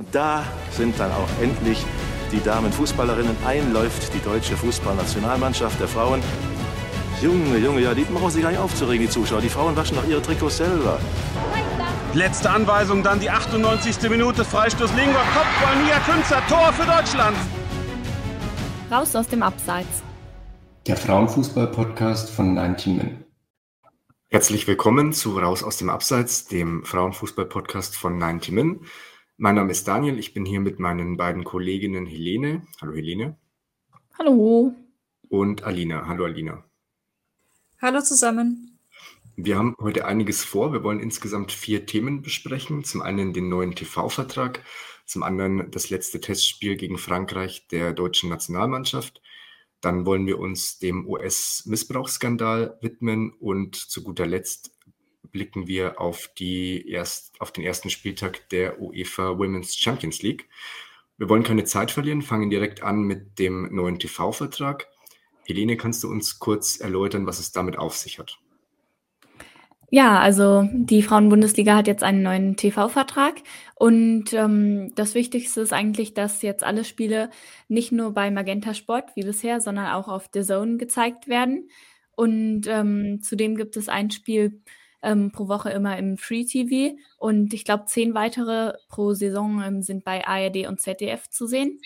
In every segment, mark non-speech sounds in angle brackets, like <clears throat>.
Und da sind dann auch endlich die Damenfußballerinnen. Einläuft die deutsche Fußballnationalmannschaft der Frauen. Junge, Junge, ja, die brauchen sich gar nicht aufzuregen, die Zuschauer. Die Frauen waschen doch ihre Trikots selber. Letzte Anweisung, dann die 98. Minute, Freistoß Lingor, Kopfball, Nia Künzer, Tor für Deutschland. Raus aus dem Abseits. Der Frauenfußball-Podcast von 19 Min. Herzlich willkommen zu Raus aus dem Abseits, dem Frauenfußball-Podcast von 90 Min. Mein Name ist Daniel, ich bin hier mit meinen beiden Kolleginnen Helene. Hallo Helene. Hallo. Und Alina. Hallo Alina. Hallo zusammen. Wir haben heute einiges vor. Wir wollen insgesamt vier Themen besprechen. Zum einen den neuen TV-Vertrag, zum anderen das letzte Testspiel gegen Frankreich der deutschen Nationalmannschaft. Dann wollen wir uns dem US-Missbrauchsskandal widmen und zu guter Letzt blicken wir auf, die erst, auf den ersten Spieltag der UEFA Women's Champions League. Wir wollen keine Zeit verlieren, fangen direkt an mit dem neuen TV-Vertrag. Helene, kannst du uns kurz erläutern, was es damit auf sich hat? Ja, also die Frauenbundesliga hat jetzt einen neuen TV-Vertrag und ähm, das Wichtigste ist eigentlich, dass jetzt alle Spiele nicht nur bei Magenta Sport wie bisher, sondern auch auf The Zone gezeigt werden. Und ähm, zudem gibt es ein Spiel ähm, pro Woche immer im Free TV und ich glaube zehn weitere pro Saison ähm, sind bei ARD und ZDF zu sehen.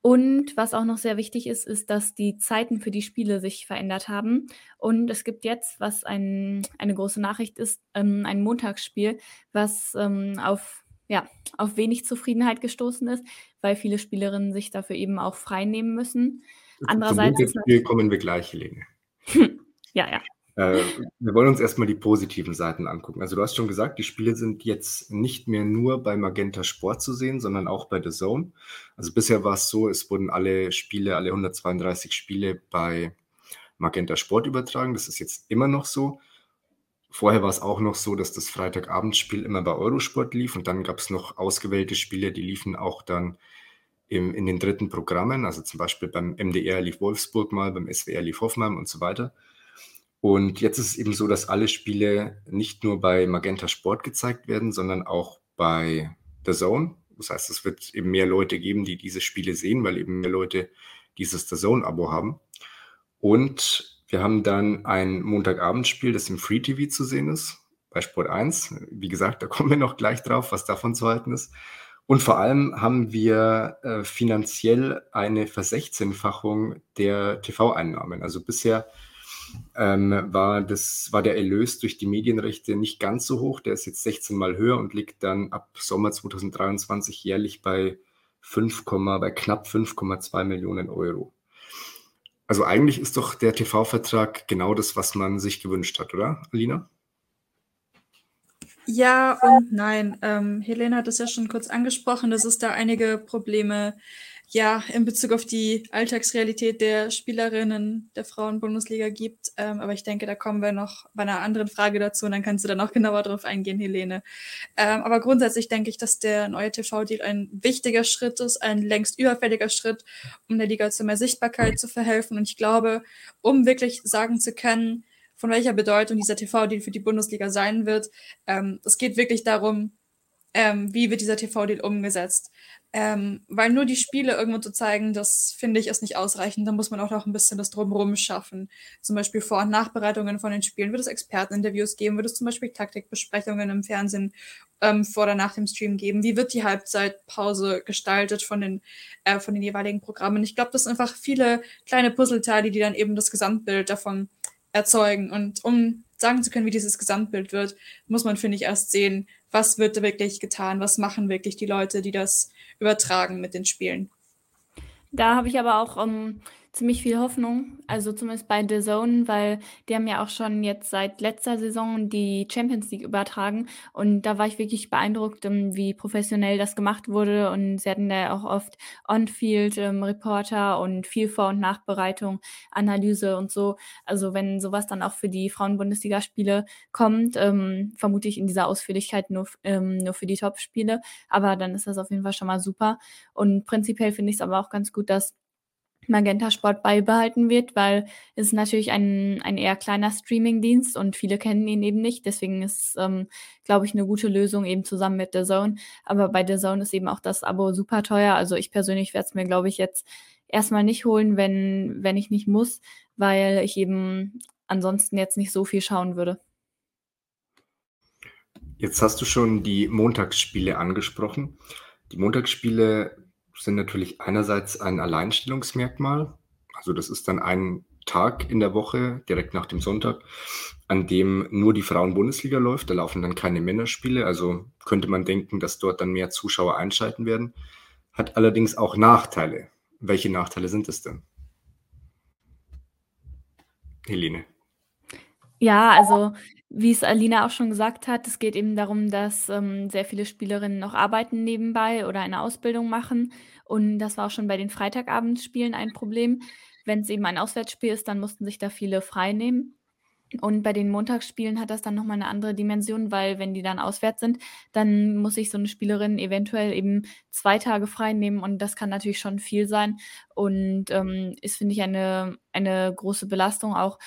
Und was auch noch sehr wichtig ist, ist, dass die Zeiten für die Spiele sich verändert haben. Und es gibt jetzt, was ein, eine große Nachricht ist, ähm, ein Montagsspiel, was ähm, auf, ja, auf wenig Zufriedenheit gestoßen ist, weil viele Spielerinnen sich dafür eben auch frei nehmen müssen. Andererseits. Zum Montagsspiel kommen wir gleich, Helene. <laughs> ja, ja. Äh, wir wollen uns erstmal die positiven Seiten angucken. Also du hast schon gesagt, die Spiele sind jetzt nicht mehr nur bei Magenta Sport zu sehen, sondern auch bei The Zone. Also bisher war es so, es wurden alle Spiele, alle 132 Spiele bei Magenta Sport übertragen. Das ist jetzt immer noch so. Vorher war es auch noch so, dass das Freitagabendspiel immer bei Eurosport lief und dann gab es noch ausgewählte Spiele, die liefen auch dann im, in den dritten Programmen. Also zum Beispiel beim MDR lief Wolfsburg mal, beim SWR lief Hoffenheim und so weiter. Und jetzt ist es eben so, dass alle Spiele nicht nur bei Magenta Sport gezeigt werden, sondern auch bei The Zone. Das heißt, es wird eben mehr Leute geben, die diese Spiele sehen, weil eben mehr Leute dieses The Zone-Abo haben. Und wir haben dann ein Montagabendspiel, das im Free TV zu sehen ist, bei Sport 1. Wie gesagt, da kommen wir noch gleich drauf, was davon zu halten ist. Und vor allem haben wir äh, finanziell eine Versechzehnfachung der TV-Einnahmen. Also bisher ähm, war, das, war der Erlös durch die Medienrechte nicht ganz so hoch. Der ist jetzt 16 Mal höher und liegt dann ab Sommer 2023 jährlich bei 5, bei knapp 5,2 Millionen Euro. Also eigentlich ist doch der TV-Vertrag genau das, was man sich gewünscht hat, oder, Alina? Ja und nein. Ähm, Helene hat es ja schon kurz angesprochen, dass es da einige Probleme ja, in Bezug auf die Alltagsrealität der Spielerinnen der Frauenbundesliga gibt. Ähm, aber ich denke, da kommen wir noch bei einer anderen Frage dazu und dann kannst du da noch <laughs> genauer drauf eingehen, Helene. Ähm, aber grundsätzlich denke ich, dass der neue TV-Deal ein wichtiger Schritt ist, ein längst überfälliger Schritt, um der Liga zu mehr Sichtbarkeit zu verhelfen. Und ich glaube, um wirklich sagen zu können, von welcher Bedeutung dieser TV-Deal für die Bundesliga sein wird, ähm, es geht wirklich darum, ähm, wie wird dieser TV-Deal umgesetzt. Ähm, weil nur die Spiele irgendwo zu zeigen, das finde ich ist nicht ausreichend. Da muss man auch noch ein bisschen das Drumherum schaffen. Zum Beispiel Vor- und Nachbereitungen von den Spielen. Wird es Experteninterviews geben? Wird es zum Beispiel Taktikbesprechungen im Fernsehen ähm, vor oder nach dem Stream geben? Wie wird die Halbzeitpause gestaltet von den, äh, von den jeweiligen Programmen? Ich glaube, das sind einfach viele kleine Puzzleteile, die dann eben das Gesamtbild davon erzeugen. Und um sagen zu können, wie dieses Gesamtbild wird, muss man, finde ich, erst sehen, was wird wirklich getan, was machen wirklich die Leute, die das übertragen mit den Spielen. Da habe ich aber auch ähm, ziemlich viel Hoffnung, also zumindest bei The Zone, weil die haben ja auch schon jetzt seit letzter Saison die Champions League übertragen. Und da war ich wirklich beeindruckt, ähm, wie professionell das gemacht wurde. Und sie hatten da auch oft On-Field-Reporter ähm, und viel Vor- und Nachbereitung, Analyse und so. Also wenn sowas dann auch für die Frauen-Bundesliga-Spiele kommt, ähm, vermute ich in dieser Ausführlichkeit nur, ähm, nur für die Top-Spiele, aber dann ist das auf jeden Fall schon mal super. Und prinzipiell finde ich es aber auch ganz gut, dass Magenta Sport beibehalten wird, weil es natürlich ein, ein eher kleiner Streaming-Dienst und viele kennen ihn eben nicht. Deswegen ist, ähm, glaube ich, eine gute Lösung eben zusammen mit The Zone. Aber bei The Zone ist eben auch das Abo super teuer. Also ich persönlich werde es mir, glaube ich, jetzt erstmal nicht holen, wenn, wenn ich nicht muss, weil ich eben ansonsten jetzt nicht so viel schauen würde. Jetzt hast du schon die Montagsspiele angesprochen. Die Montagsspiele sind natürlich einerseits ein Alleinstellungsmerkmal. Also das ist dann ein Tag in der Woche, direkt nach dem Sonntag, an dem nur die Frauen-Bundesliga läuft. Da laufen dann keine Männerspiele. Also könnte man denken, dass dort dann mehr Zuschauer einschalten werden. Hat allerdings auch Nachteile. Welche Nachteile sind es denn? Helene. Ja, also wie es Alina auch schon gesagt hat, es geht eben darum, dass ähm, sehr viele Spielerinnen noch arbeiten nebenbei oder eine Ausbildung machen. Und das war auch schon bei den Freitagabendspielen ein Problem. Wenn es eben ein Auswärtsspiel ist, dann mussten sich da viele frei nehmen. Und bei den Montagsspielen hat das dann nochmal eine andere Dimension, weil wenn die dann auswärts sind, dann muss sich so eine Spielerin eventuell eben zwei Tage frei nehmen und das kann natürlich schon viel sein und ähm, ist, finde ich, eine, eine große Belastung auch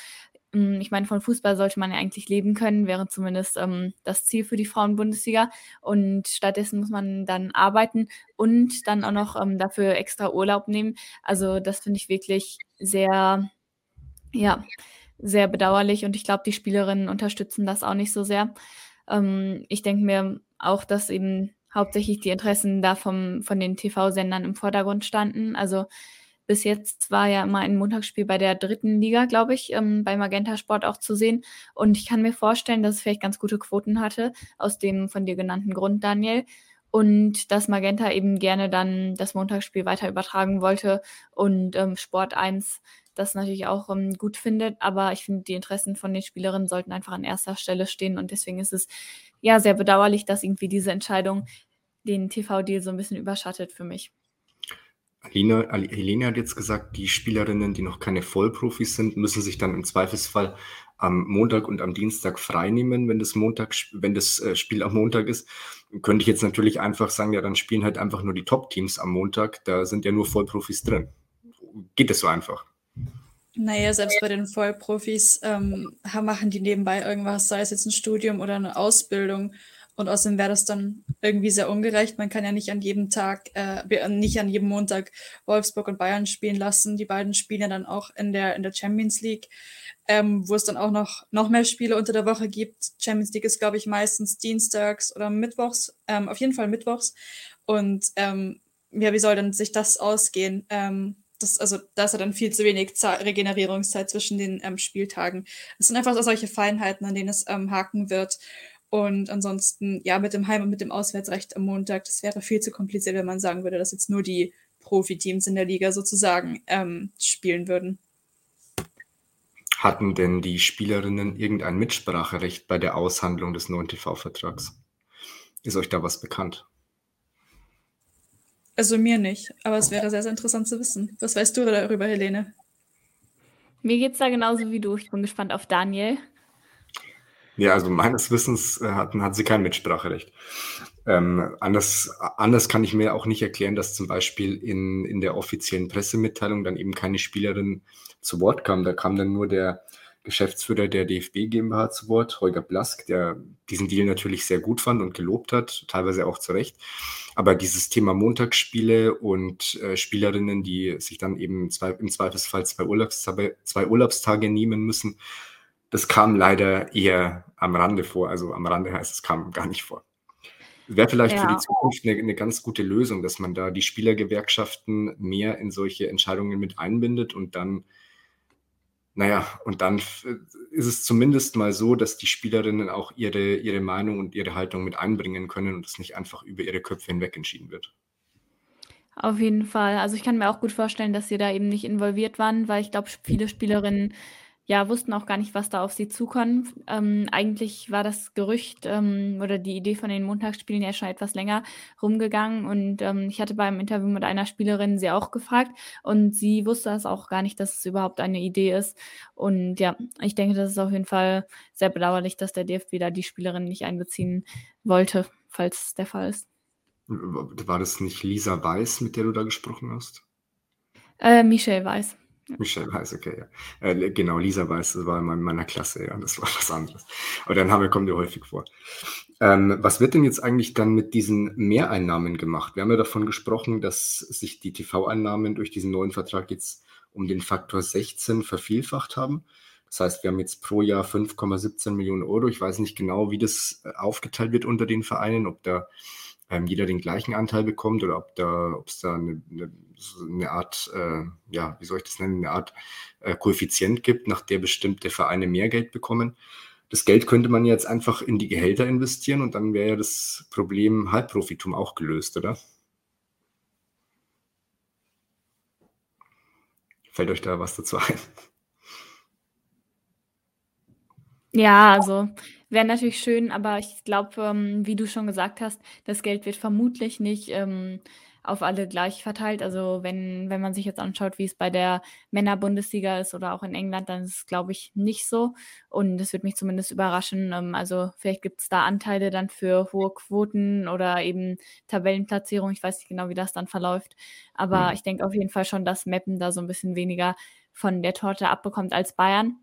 ich meine, von Fußball sollte man ja eigentlich leben können, wäre zumindest ähm, das Ziel für die Frauen-Bundesliga. Und stattdessen muss man dann arbeiten und dann auch noch ähm, dafür extra Urlaub nehmen. Also das finde ich wirklich sehr, ja, sehr bedauerlich. Und ich glaube, die Spielerinnen unterstützen das auch nicht so sehr. Ähm, ich denke mir auch, dass eben hauptsächlich die Interessen da vom, von den TV-Sendern im Vordergrund standen. Also bis jetzt war ja immer ein Montagsspiel bei der dritten Liga, glaube ich, ähm, bei Magenta Sport auch zu sehen. Und ich kann mir vorstellen, dass es vielleicht ganz gute Quoten hatte, aus dem von dir genannten Grund, Daniel. Und dass Magenta eben gerne dann das Montagsspiel weiter übertragen wollte und ähm, Sport 1 das natürlich auch ähm, gut findet. Aber ich finde, die Interessen von den Spielerinnen sollten einfach an erster Stelle stehen. Und deswegen ist es ja sehr bedauerlich, dass irgendwie diese Entscheidung den TV-Deal so ein bisschen überschattet für mich. Alina, Helene hat jetzt gesagt, die Spielerinnen, die noch keine Vollprofis sind, müssen sich dann im Zweifelsfall am Montag und am Dienstag freinehmen, wenn das Montag, wenn das äh, Spiel am Montag ist. Könnte ich jetzt natürlich einfach sagen, ja, dann spielen halt einfach nur die Top-Teams am Montag. Da sind ja nur Vollprofis drin. Geht das so einfach? Naja, selbst bei den Vollprofis ähm, machen die nebenbei irgendwas, sei es jetzt ein Studium oder eine Ausbildung. Und außerdem wäre das dann irgendwie sehr ungerecht. Man kann ja nicht an jedem Tag, äh, nicht an jedem Montag Wolfsburg und Bayern spielen lassen. Die beiden spielen ja dann auch in der, in der Champions League, ähm, wo es dann auch noch, noch mehr Spiele unter der Woche gibt. Champions League ist, glaube ich, meistens dienstags oder mittwochs, ähm, auf jeden Fall mittwochs. Und ähm, ja, wie soll denn sich das ausgehen? Ähm, das, also da ist ja dann viel zu wenig Zeit, Regenerierungszeit zwischen den ähm, Spieltagen. Es sind einfach so solche Feinheiten, an denen es ähm, haken wird. Und ansonsten, ja, mit dem Heim- und mit dem Auswärtsrecht am Montag, das wäre viel zu kompliziert, wenn man sagen würde, dass jetzt nur die Profiteams in der Liga sozusagen ähm, spielen würden. Hatten denn die Spielerinnen irgendein Mitspracherecht bei der Aushandlung des neuen TV-Vertrags? Ist euch da was bekannt? Also mir nicht, aber es wäre sehr, sehr interessant zu wissen. Was weißt du darüber, Helene? Mir geht es da genauso wie du. Ich bin gespannt auf Daniel. Ja, also meines Wissens äh, hat, hat sie kein Mitspracherecht. Ähm, anders, anders kann ich mir auch nicht erklären, dass zum Beispiel in, in der offiziellen Pressemitteilung dann eben keine Spielerin zu Wort kam. Da kam dann nur der Geschäftsführer der DFB GmbH zu Wort, Holger Blask, der diesen Deal natürlich sehr gut fand und gelobt hat, teilweise auch zu Recht. Aber dieses Thema Montagsspiele und äh, Spielerinnen, die sich dann eben zwei, im Zweifelsfall zwei Urlaubstage, zwei Urlaubstage nehmen müssen, das kam leider eher am Rande vor. Also am Rande heißt es kam gar nicht vor. Wäre vielleicht ja. für die Zukunft eine, eine, ganz gute Lösung, dass man da die Spielergewerkschaften mehr in solche Entscheidungen mit einbindet und dann, naja, und dann ist es zumindest mal so, dass die Spielerinnen auch ihre, ihre Meinung und ihre Haltung mit einbringen können und es nicht einfach über ihre Köpfe hinweg entschieden wird. Auf jeden Fall. Also, ich kann mir auch gut vorstellen, dass sie da eben nicht involviert waren, weil ich glaube, viele Spielerinnen, ja, wussten auch gar nicht, was da auf sie zukommt. Ähm, eigentlich war das Gerücht, ähm, oder die Idee von den Montagsspielen ja schon etwas länger rumgegangen und, ähm, ich hatte beim Interview mit einer Spielerin sie auch gefragt und sie wusste das auch gar nicht, dass es überhaupt eine Idee ist. Und ja, ich denke, das ist auf jeden Fall sehr bedauerlich, dass der DFB da die Spielerin nicht einbeziehen wollte, falls es der Fall ist. War das nicht Lisa Weiß, mit der du da gesprochen hast? Äh, Michelle Weiß. Michelle Weiß, okay, ja. Äh, genau, Lisa Weiß, das war in meiner Klasse, ja, das war <laughs> was anderes. Aber der Name kommt ja häufig vor. Ähm, was wird denn jetzt eigentlich dann mit diesen Mehreinnahmen gemacht? Wir haben ja davon gesprochen, dass sich die TV-Einnahmen durch diesen neuen Vertrag jetzt um den Faktor 16 vervielfacht haben. Das heißt, wir haben jetzt pro Jahr 5,17 Millionen Euro. Ich weiß nicht genau, wie das äh, aufgeteilt wird unter den Vereinen, ob da ähm, jeder den gleichen Anteil bekommt oder ob da, ob es da eine, eine, eine Art, äh, ja, wie soll ich das nennen, eine Art äh, Koeffizient gibt, nach der bestimmte Vereine mehr Geld bekommen. Das Geld könnte man jetzt einfach in die Gehälter investieren und dann wäre ja das Problem Halbprofitum auch gelöst, oder? Fällt euch da was dazu ein? Ja, also wäre natürlich schön, aber ich glaube, ähm, wie du schon gesagt hast, das Geld wird vermutlich nicht ähm, auf alle gleich verteilt. Also wenn, wenn man sich jetzt anschaut, wie es bei der Männerbundesliga ist oder auch in England, dann ist es, glaube ich, nicht so. Und das wird mich zumindest überraschen. Ähm, also vielleicht gibt es da Anteile dann für hohe Quoten oder eben Tabellenplatzierung. Ich weiß nicht genau, wie das dann verläuft. Aber mhm. ich denke auf jeden Fall schon, dass Meppen da so ein bisschen weniger von der Torte abbekommt als Bayern.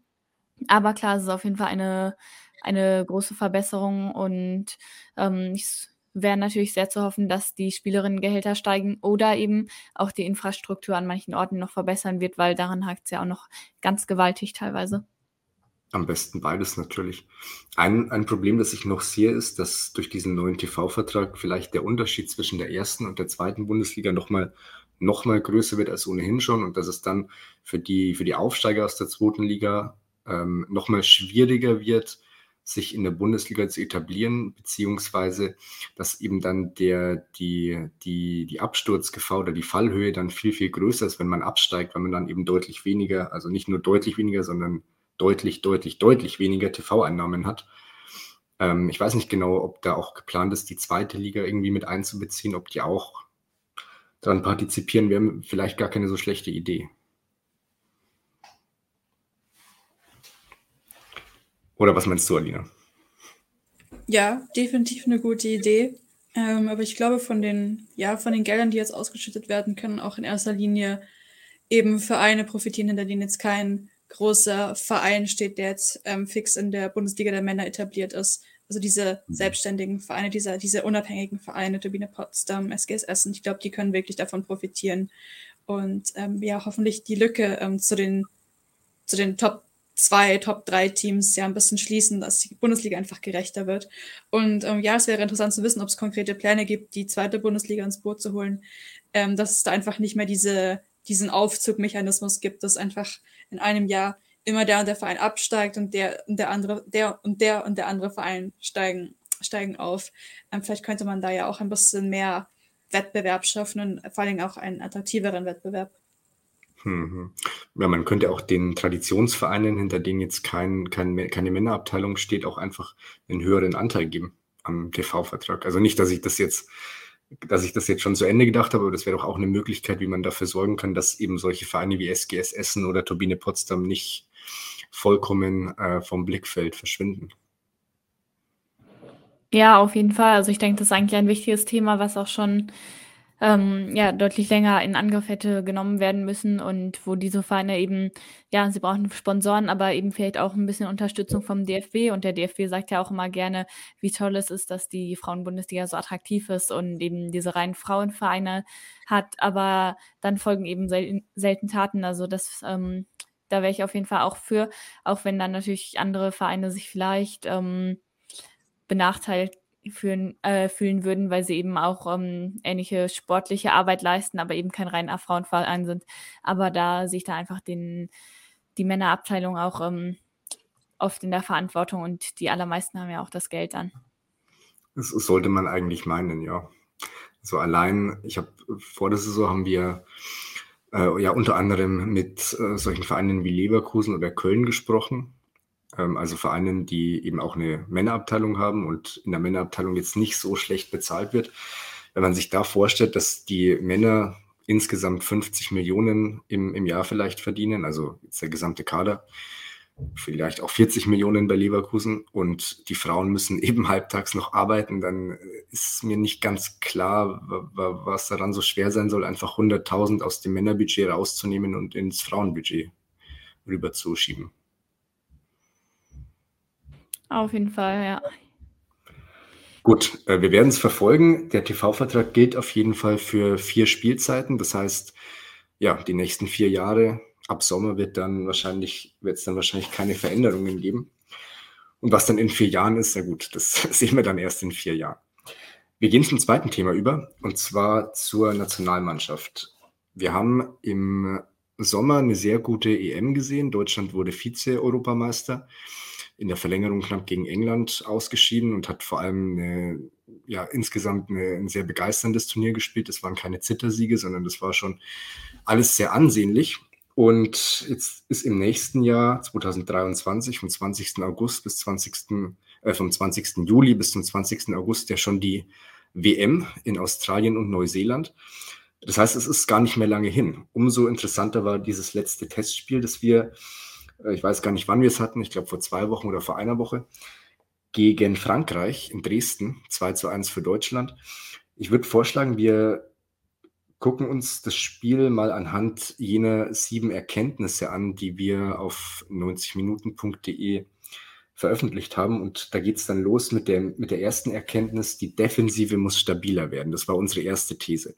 Aber klar, es ist auf jeden Fall eine, eine große Verbesserung und ähm, es wäre natürlich sehr zu hoffen, dass die Spielerinnengehälter steigen oder eben auch die Infrastruktur an manchen Orten noch verbessern wird, weil daran hakt es ja auch noch ganz gewaltig teilweise. Am besten beides natürlich. Ein, ein Problem, das ich noch sehe, ist, dass durch diesen neuen TV-Vertrag vielleicht der Unterschied zwischen der ersten und der zweiten Bundesliga nochmal noch mal größer wird als ohnehin schon und dass es dann für die, für die Aufsteiger aus der zweiten Liga ähm, nochmal schwieriger wird, sich in der Bundesliga zu etablieren, beziehungsweise dass eben dann der, die, die, die Absturzgefahr oder die Fallhöhe dann viel, viel größer ist, wenn man absteigt, weil man dann eben deutlich weniger, also nicht nur deutlich weniger, sondern deutlich, deutlich, deutlich weniger TV-Einnahmen hat. Ähm, ich weiß nicht genau, ob da auch geplant ist, die zweite Liga irgendwie mit einzubeziehen, ob die auch daran partizipieren, wäre vielleicht gar keine so schlechte Idee. Oder was meinst du, Alina? Ja, definitiv eine gute Idee. Ähm, aber ich glaube, von den, ja, von den Geldern, die jetzt ausgeschüttet werden, können auch in erster Linie eben Vereine profitieren, hinter denen jetzt kein großer Verein steht, der jetzt ähm, fix in der Bundesliga der Männer etabliert ist. Also diese mhm. selbstständigen Vereine, diese, diese unabhängigen Vereine, Turbine Potsdam, SGS Essen, ich glaube, die können wirklich davon profitieren. Und ähm, ja, hoffentlich die Lücke ähm, zu den, zu den Top zwei Top drei Teams ja ein bisschen schließen, dass die Bundesliga einfach gerechter wird. Und ähm, ja, es wäre interessant zu wissen, ob es konkrete Pläne gibt, die zweite Bundesliga ins Boot zu holen, ähm, dass es da einfach nicht mehr diese, diesen Aufzugmechanismus gibt, dass einfach in einem Jahr immer der und der Verein absteigt und der und der andere, der und der und der andere Verein steigen, steigen auf. Ähm, vielleicht könnte man da ja auch ein bisschen mehr Wettbewerb schaffen und vor allem auch einen attraktiveren Wettbewerb. Mhm. Ja, man könnte auch den Traditionsvereinen, hinter denen jetzt kein, kein, keine Männerabteilung steht, auch einfach einen höheren Anteil geben am TV-Vertrag. Also nicht, dass ich das jetzt, dass ich das jetzt schon zu Ende gedacht habe, aber das wäre doch auch eine Möglichkeit, wie man dafür sorgen kann, dass eben solche Vereine wie SGS Essen oder Turbine Potsdam nicht vollkommen äh, vom Blickfeld verschwinden. Ja, auf jeden Fall. Also ich denke, das ist eigentlich ein wichtiges Thema, was auch schon ähm, ja, deutlich länger in Angriff hätte genommen werden müssen und wo diese Vereine eben, ja, sie brauchen Sponsoren, aber eben vielleicht auch ein bisschen Unterstützung vom DFB und der DFB sagt ja auch immer gerne, wie toll es ist, dass die Frauenbundesliga so attraktiv ist und eben diese reinen Frauenvereine hat, aber dann folgen eben sel selten Taten, also das ähm, da wäre ich auf jeden Fall auch für, auch wenn dann natürlich andere Vereine sich vielleicht ähm, benachteiligt fühlen, äh, fühlen würden, weil sie eben auch ähm, ähnliche sportliche Arbeit leisten, aber eben kein reiner Frauenverein sind. Aber da sehe ich da einfach den, die Männerabteilung auch ähm, oft in der Verantwortung und die allermeisten haben ja auch das Geld dann. Das sollte man eigentlich meinen, ja. So allein, ich habe vor der Saison haben wir äh, ja unter anderem mit äh, solchen Vereinen wie Leverkusen oder Köln gesprochen. Ähm, also Vereinen, die eben auch eine Männerabteilung haben und in der Männerabteilung jetzt nicht so schlecht bezahlt wird. Wenn man sich da vorstellt, dass die Männer insgesamt 50 Millionen im, im Jahr vielleicht verdienen, also jetzt der gesamte Kader, vielleicht auch 40 Millionen bei Leverkusen und die Frauen müssen <laughs> eben halbtags noch arbeiten, dann ist mir nicht ganz klar, was daran so schwer sein soll, einfach 100.000 aus dem Männerbudget rauszunehmen und ins Frauenbudget rüberzuschieben. Auf jeden Fall, ja. Gut, äh, wir werden es verfolgen. Der TV-Vertrag gilt auf jeden Fall für vier Spielzeiten. Das heißt, ja, die nächsten vier Jahre ab Sommer wird dann wahrscheinlich, wird es dann wahrscheinlich keine Veränderungen geben. Und was dann in vier Jahren ist, na gut, das <laughs> sehen wir dann erst in vier Jahren. Wir gehen zum zweiten Thema über, und zwar zur Nationalmannschaft. Wir haben im Sommer eine sehr gute EM gesehen. Deutschland wurde Vize-Europameister, in der Verlängerung knapp gegen England ausgeschieden und hat vor allem eine, ja, insgesamt eine, ein sehr begeisterndes Turnier gespielt. Es waren keine Zittersiege, sondern das war schon alles sehr ansehnlich. Und jetzt ist im nächsten Jahr 2023 vom 20. August bis 20. Äh, vom 20. Juli bis zum 20. August ja schon die WM in Australien und Neuseeland. Das heißt, es ist gar nicht mehr lange hin. Umso interessanter war dieses letzte Testspiel, das wir, ich weiß gar nicht, wann wir es hatten, ich glaube vor zwei Wochen oder vor einer Woche, gegen Frankreich in Dresden, 2 zu 1 für Deutschland. Ich würde vorschlagen, wir gucken uns das Spiel mal anhand jener sieben Erkenntnisse an, die wir auf 90minuten.de veröffentlicht haben. Und da geht es dann los mit der, mit der ersten Erkenntnis, die Defensive muss stabiler werden. Das war unsere erste These.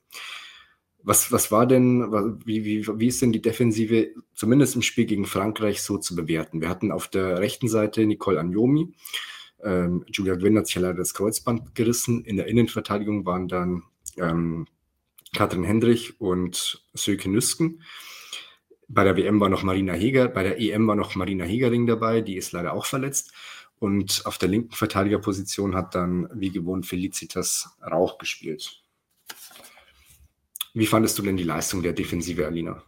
Was, was war denn, wie, wie, wie ist denn die Defensive zumindest im Spiel gegen Frankreich so zu bewerten? Wir hatten auf der rechten Seite Nicole Agnomi, ähm, Julia Gwynn hat sich ja leider das Kreuzband gerissen. In der Innenverteidigung waren dann ähm, Katrin Hendrich und Söke Nüsken. Bei der WM war noch Marina Heger, bei der EM war noch Marina Hegering dabei, die ist leider auch verletzt. Und auf der linken Verteidigerposition hat dann wie gewohnt Felicitas Rauch gespielt. Wie fandest du denn die Leistung der Defensive, Alina?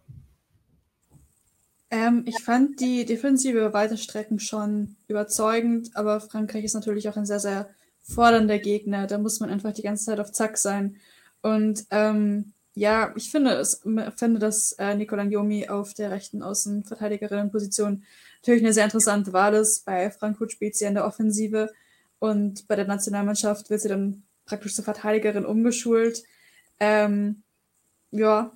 Ähm, ich fand die Defensive weite Strecken schon überzeugend, aber Frankreich ist natürlich auch ein sehr, sehr fordernder Gegner. Da muss man einfach die ganze Zeit auf Zack sein. Und ähm, ja, ich finde, es, finde dass äh, Nicola Njomi auf der rechten Außenverteidigerinnenposition natürlich eine sehr interessante Wahl ist. Bei Frankfurt spielt sie in der Offensive und bei der Nationalmannschaft wird sie dann praktisch zur Verteidigerin umgeschult. Ähm, ja,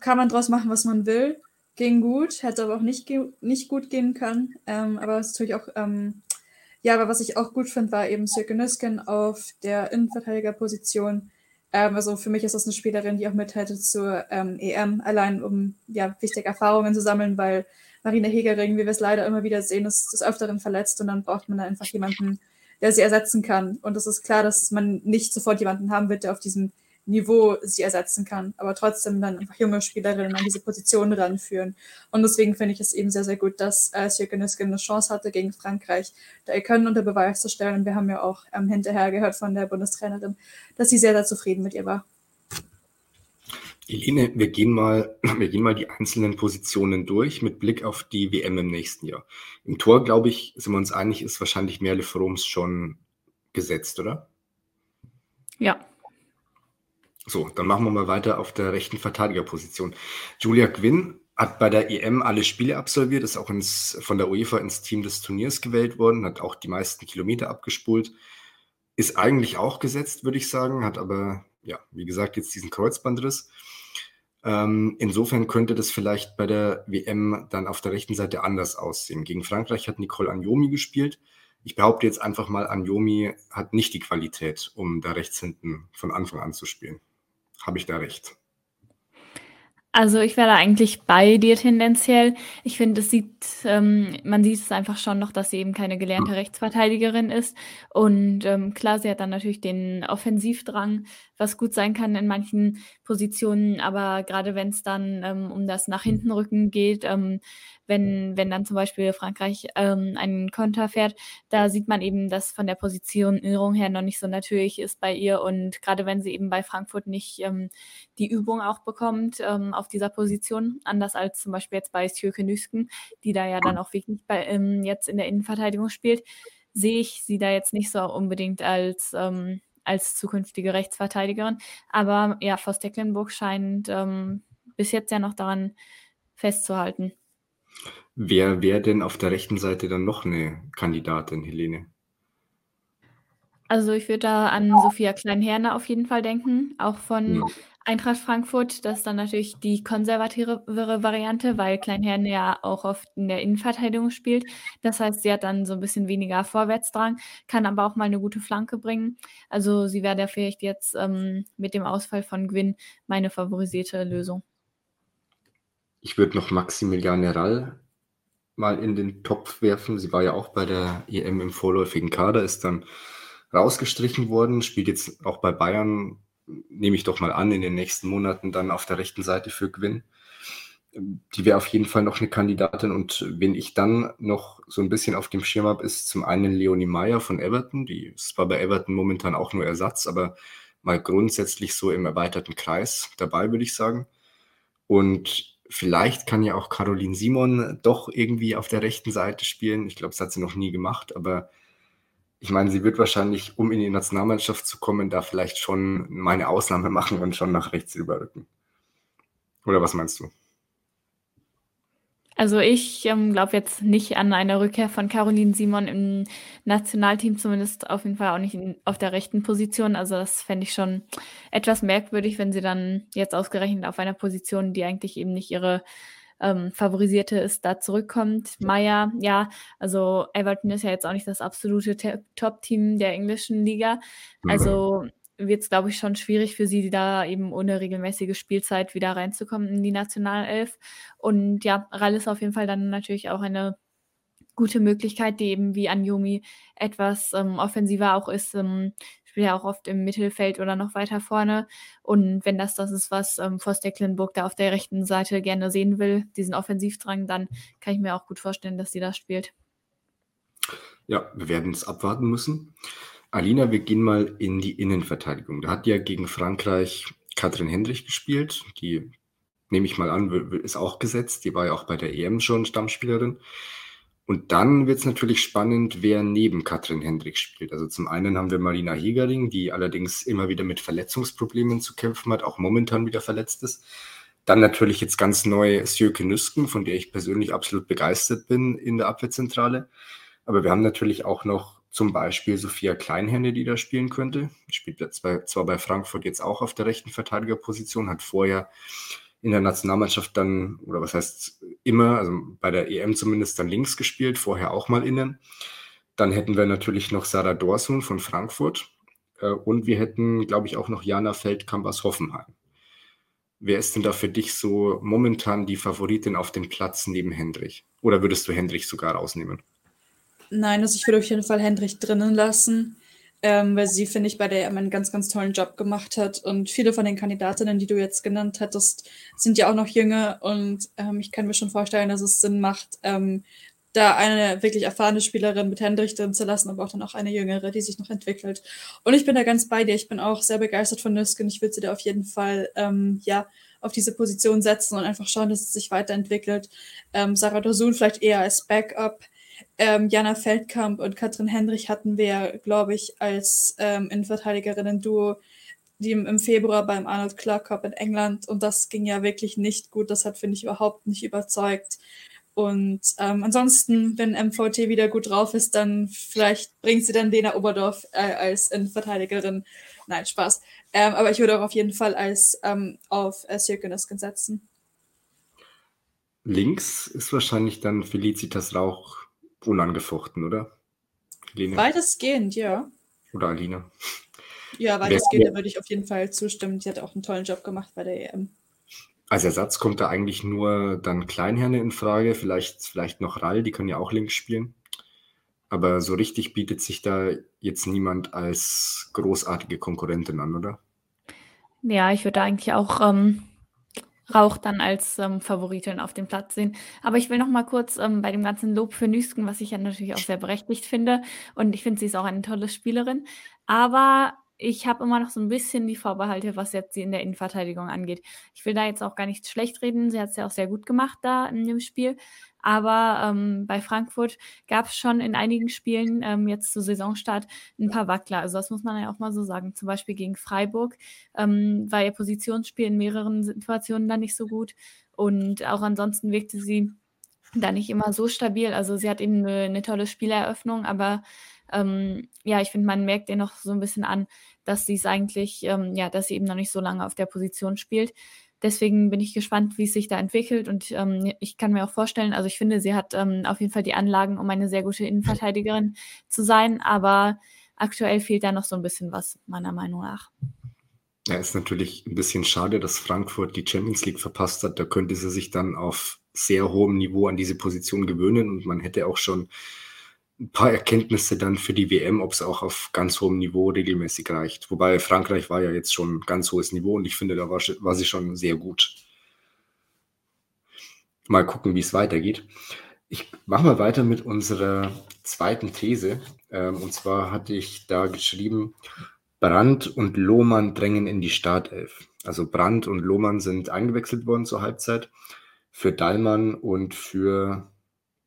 kann man draus machen, was man will. Ging gut, hätte aber auch nicht, nicht gut gehen können. Ähm, aber es ist natürlich auch, ähm, ja, aber was ich auch gut finde, war eben Sirke Nüsken auf der Innenverteidigerposition ähm, also für mich ist das eine Spielerin, die auch mithätte zur ähm, EM, allein um ja, wichtige Erfahrungen zu sammeln, weil Marina Hegering, wie wir es leider immer wieder sehen, ist des Öfteren verletzt und dann braucht man da einfach jemanden, der sie ersetzen kann. Und es ist klar, dass man nicht sofort jemanden haben wird, der auf diesem Niveau sie ersetzen kann, aber trotzdem dann einfach junge Spielerinnen an diese Position ranführen. Und deswegen finde ich es eben sehr, sehr gut, dass äh, Sjöke Nüsken eine Chance hatte gegen Frankreich, da ihr Können unter Beweis zu stellen. Und wir haben ja auch ähm, hinterher gehört von der Bundestrainerin, dass sie sehr, sehr zufrieden mit ihr war. Elene, wir gehen mal, <clears throat> wir gehen mal die einzelnen Positionen durch mit Blick auf die WM im nächsten Jahr. Im Tor, glaube ich, sind wir uns einig, ist wahrscheinlich Merle Froms schon gesetzt, oder? Ja, so, dann machen wir mal weiter auf der rechten Verteidigerposition. Julia Gwynn hat bei der EM alle Spiele absolviert, ist auch ins, von der UEFA ins Team des Turniers gewählt worden, hat auch die meisten Kilometer abgespult, ist eigentlich auch gesetzt, würde ich sagen, hat aber, ja, wie gesagt, jetzt diesen Kreuzbandriss. Ähm, insofern könnte das vielleicht bei der WM dann auf der rechten Seite anders aussehen. Gegen Frankreich hat Nicole Anjomi gespielt. Ich behaupte jetzt einfach mal, Anjomi hat nicht die Qualität, um da rechts hinten von Anfang an zu spielen. Habe ich da recht? Also ich wäre da eigentlich bei dir tendenziell. Ich finde, es sieht, ähm, man sieht es einfach schon noch, dass sie eben keine gelernte Rechtsverteidigerin ist. Und ähm, klar, sie hat dann natürlich den Offensivdrang, was gut sein kann in manchen Positionen, aber gerade wenn es dann ähm, um das nach hinten rücken geht, ähm, wenn, wenn dann zum Beispiel Frankreich ähm, einen Konter fährt, da sieht man eben, dass von der Positionierung her noch nicht so natürlich ist bei ihr. Und gerade wenn sie eben bei Frankfurt nicht ähm, die Übung auch bekommt ähm, auf dieser Position, anders als zum Beispiel jetzt bei Sjöke Nüsken, die da ja dann auch wirklich bei, ähm, jetzt in der Innenverteidigung spielt, sehe ich sie da jetzt nicht so unbedingt als ähm, als zukünftige Rechtsverteidigerin. Aber ja, Vos Tecklenburg scheint ähm, bis jetzt ja noch daran festzuhalten. Wer wäre denn auf der rechten Seite dann noch eine Kandidatin, Helene? Also ich würde da an Sophia Kleinherne auf jeden Fall denken, auch von ja. Eintracht Frankfurt. Das ist dann natürlich die konservativere Variante, weil Kleinherne ja auch oft in der Innenverteidigung spielt. Das heißt, sie hat dann so ein bisschen weniger Vorwärtsdrang, kann aber auch mal eine gute Flanke bringen. Also sie wäre da vielleicht jetzt ähm, mit dem Ausfall von Gwyn meine favorisierte Lösung. Ich würde noch Maximiliane Rall mal in den Topf werfen. Sie war ja auch bei der EM im vorläufigen Kader, ist dann rausgestrichen worden, spielt jetzt auch bei Bayern, nehme ich doch mal an, in den nächsten Monaten dann auf der rechten Seite für Gewinn. Die wäre auf jeden Fall noch eine Kandidatin. Und wen ich dann noch so ein bisschen auf dem Schirm habe, ist zum einen Leonie Meyer von Everton. Die ist zwar bei Everton momentan auch nur Ersatz, aber mal grundsätzlich so im erweiterten Kreis dabei, würde ich sagen. Und Vielleicht kann ja auch Caroline Simon doch irgendwie auf der rechten Seite spielen. Ich glaube, das hat sie noch nie gemacht, aber ich meine, sie wird wahrscheinlich, um in die Nationalmannschaft zu kommen, da vielleicht schon meine Ausnahme machen und schon nach rechts überrücken. Oder was meinst du? Also ich ähm, glaube jetzt nicht an eine Rückkehr von Caroline Simon im Nationalteam, zumindest auf jeden Fall auch nicht in, auf der rechten Position. Also das fände ich schon etwas merkwürdig, wenn sie dann jetzt ausgerechnet auf einer Position, die eigentlich eben nicht ihre ähm, favorisierte ist, da zurückkommt. Maya, ja, also Everton ist ja jetzt auch nicht das absolute Top-Team der englischen Liga. Also wird es, glaube ich, schon schwierig für sie, da eben ohne regelmäßige Spielzeit wieder reinzukommen in die Nationalelf. Und ja, Rall ist auf jeden Fall dann natürlich auch eine gute Möglichkeit, die eben wie Anjumi etwas ähm, offensiver auch ist. Ähm, spielt ja auch oft im Mittelfeld oder noch weiter vorne. Und wenn das das ist, was ähm, Forst Tecklenburg da auf der rechten Seite gerne sehen will, diesen Offensivdrang, dann kann ich mir auch gut vorstellen, dass sie das spielt. Ja, wir werden es abwarten müssen. Alina, wir gehen mal in die Innenverteidigung. Da hat ja gegen Frankreich Katrin Hendrich gespielt. Die nehme ich mal an, ist auch gesetzt. Die war ja auch bei der EM schon Stammspielerin. Und dann wird es natürlich spannend, wer neben Katrin Hendrich spielt. Also zum einen haben wir Marina Hegering, die allerdings immer wieder mit Verletzungsproblemen zu kämpfen hat, auch momentan wieder verletzt ist. Dann natürlich jetzt ganz neu Sjöke Nüsken, von der ich persönlich absolut begeistert bin in der Abwehrzentrale. Aber wir haben natürlich auch noch zum Beispiel Sophia Kleinhände, die da spielen könnte. Spielt zwar bei Frankfurt jetzt auch auf der rechten Verteidigerposition, hat vorher in der Nationalmannschaft dann, oder was heißt immer, also bei der EM zumindest dann links gespielt, vorher auch mal innen. Dann hätten wir natürlich noch Sarah Dorsun von Frankfurt äh, und wir hätten, glaube ich, auch noch Jana Feldkamp aus Hoffenheim. Wer ist denn da für dich so momentan die Favoritin auf dem Platz neben Hendrich? Oder würdest du Hendrich sogar rausnehmen? Nein, also ich würde auf jeden Fall Hendrich drinnen lassen, ähm, weil sie, finde ich, bei der EM einen ganz, ganz tollen Job gemacht hat. Und viele von den Kandidatinnen, die du jetzt genannt hattest, sind ja auch noch jünger. Und ähm, ich kann mir schon vorstellen, dass es Sinn macht, ähm, da eine wirklich erfahrene Spielerin mit Hendrich drin zu lassen, aber auch dann auch eine jüngere, die sich noch entwickelt. Und ich bin da ganz bei dir. Ich bin auch sehr begeistert von Nüsken. Ich würde sie da auf jeden Fall, ähm, ja, auf diese Position setzen und einfach schauen, dass es sich weiterentwickelt. Ähm, Sarah Dosun vielleicht eher als Backup. Ähm, Jana Feldkamp und Katrin Hendrich hatten wir, glaube ich, als ähm, Innenverteidigerinnen-Duo die im, Februar beim Arnold Clark Cup in England und das ging ja wirklich nicht gut. Das hat, finde ich, überhaupt nicht überzeugt. Und ähm, ansonsten, wenn MVT wieder gut drauf ist, dann vielleicht bringt sie dann Lena Oberdorf äh, als Innenverteidigerin. Nein, Spaß. Ähm, aber ich würde auch auf jeden Fall als ähm, auf äh, Sirkenesken setzen. Links ist wahrscheinlich dann Felicitas Rauch unangefochten, oder? Lene? Weitestgehend, ja. Oder Alina? Ja, weitestgehend, da würde ich auf jeden Fall zustimmen. Sie hat auch einen tollen Job gemacht bei der EM. Als Ersatz kommt da eigentlich nur dann Kleinherne in Frage, vielleicht, vielleicht noch Rall, die können ja auch links spielen. Aber so richtig bietet sich da jetzt niemand als großartige Konkurrentin an, oder? Ja, ich würde eigentlich auch ähm, Rauch dann als ähm, Favoritin auf dem Platz sehen. Aber ich will noch mal kurz ähm, bei dem ganzen Lob für Nüsken, was ich ja natürlich auch sehr berechtigt finde. Und ich finde, sie ist auch eine tolle Spielerin. Aber ich habe immer noch so ein bisschen die Vorbehalte, was jetzt sie in der Innenverteidigung angeht. Ich will da jetzt auch gar nicht schlecht reden. Sie hat es ja auch sehr gut gemacht da in dem Spiel. Aber ähm, bei Frankfurt gab es schon in einigen Spielen ähm, jetzt zu Saisonstart ein paar Wackler. Also das muss man ja auch mal so sagen. Zum Beispiel gegen Freiburg ähm, war ihr Positionsspiel in mehreren Situationen da nicht so gut. Und auch ansonsten wirkte sie da nicht immer so stabil. Also sie hat eben eine, eine tolle Spieleröffnung, aber ähm, ja, ich finde, man merkt ihr noch so ein bisschen an, dass sie es eigentlich, ähm, ja, dass sie eben noch nicht so lange auf der Position spielt. Deswegen bin ich gespannt, wie es sich da entwickelt. Und ähm, ich kann mir auch vorstellen, also ich finde, sie hat ähm, auf jeden Fall die Anlagen, um eine sehr gute Innenverteidigerin zu sein. Aber aktuell fehlt da noch so ein bisschen was, meiner Meinung nach. Ja, ist natürlich ein bisschen schade, dass Frankfurt die Champions League verpasst hat. Da könnte sie sich dann auf sehr hohem Niveau an diese Position gewöhnen und man hätte auch schon ein paar Erkenntnisse dann für die WM, ob es auch auf ganz hohem Niveau regelmäßig reicht. Wobei Frankreich war ja jetzt schon ganz hohes Niveau und ich finde, da war, war sie schon sehr gut. Mal gucken, wie es weitergeht. Ich mache mal weiter mit unserer zweiten These. Ähm, und zwar hatte ich da geschrieben, Brandt und Lohmann drängen in die Startelf. Also Brandt und Lohmann sind eingewechselt worden zur Halbzeit für Dallmann und für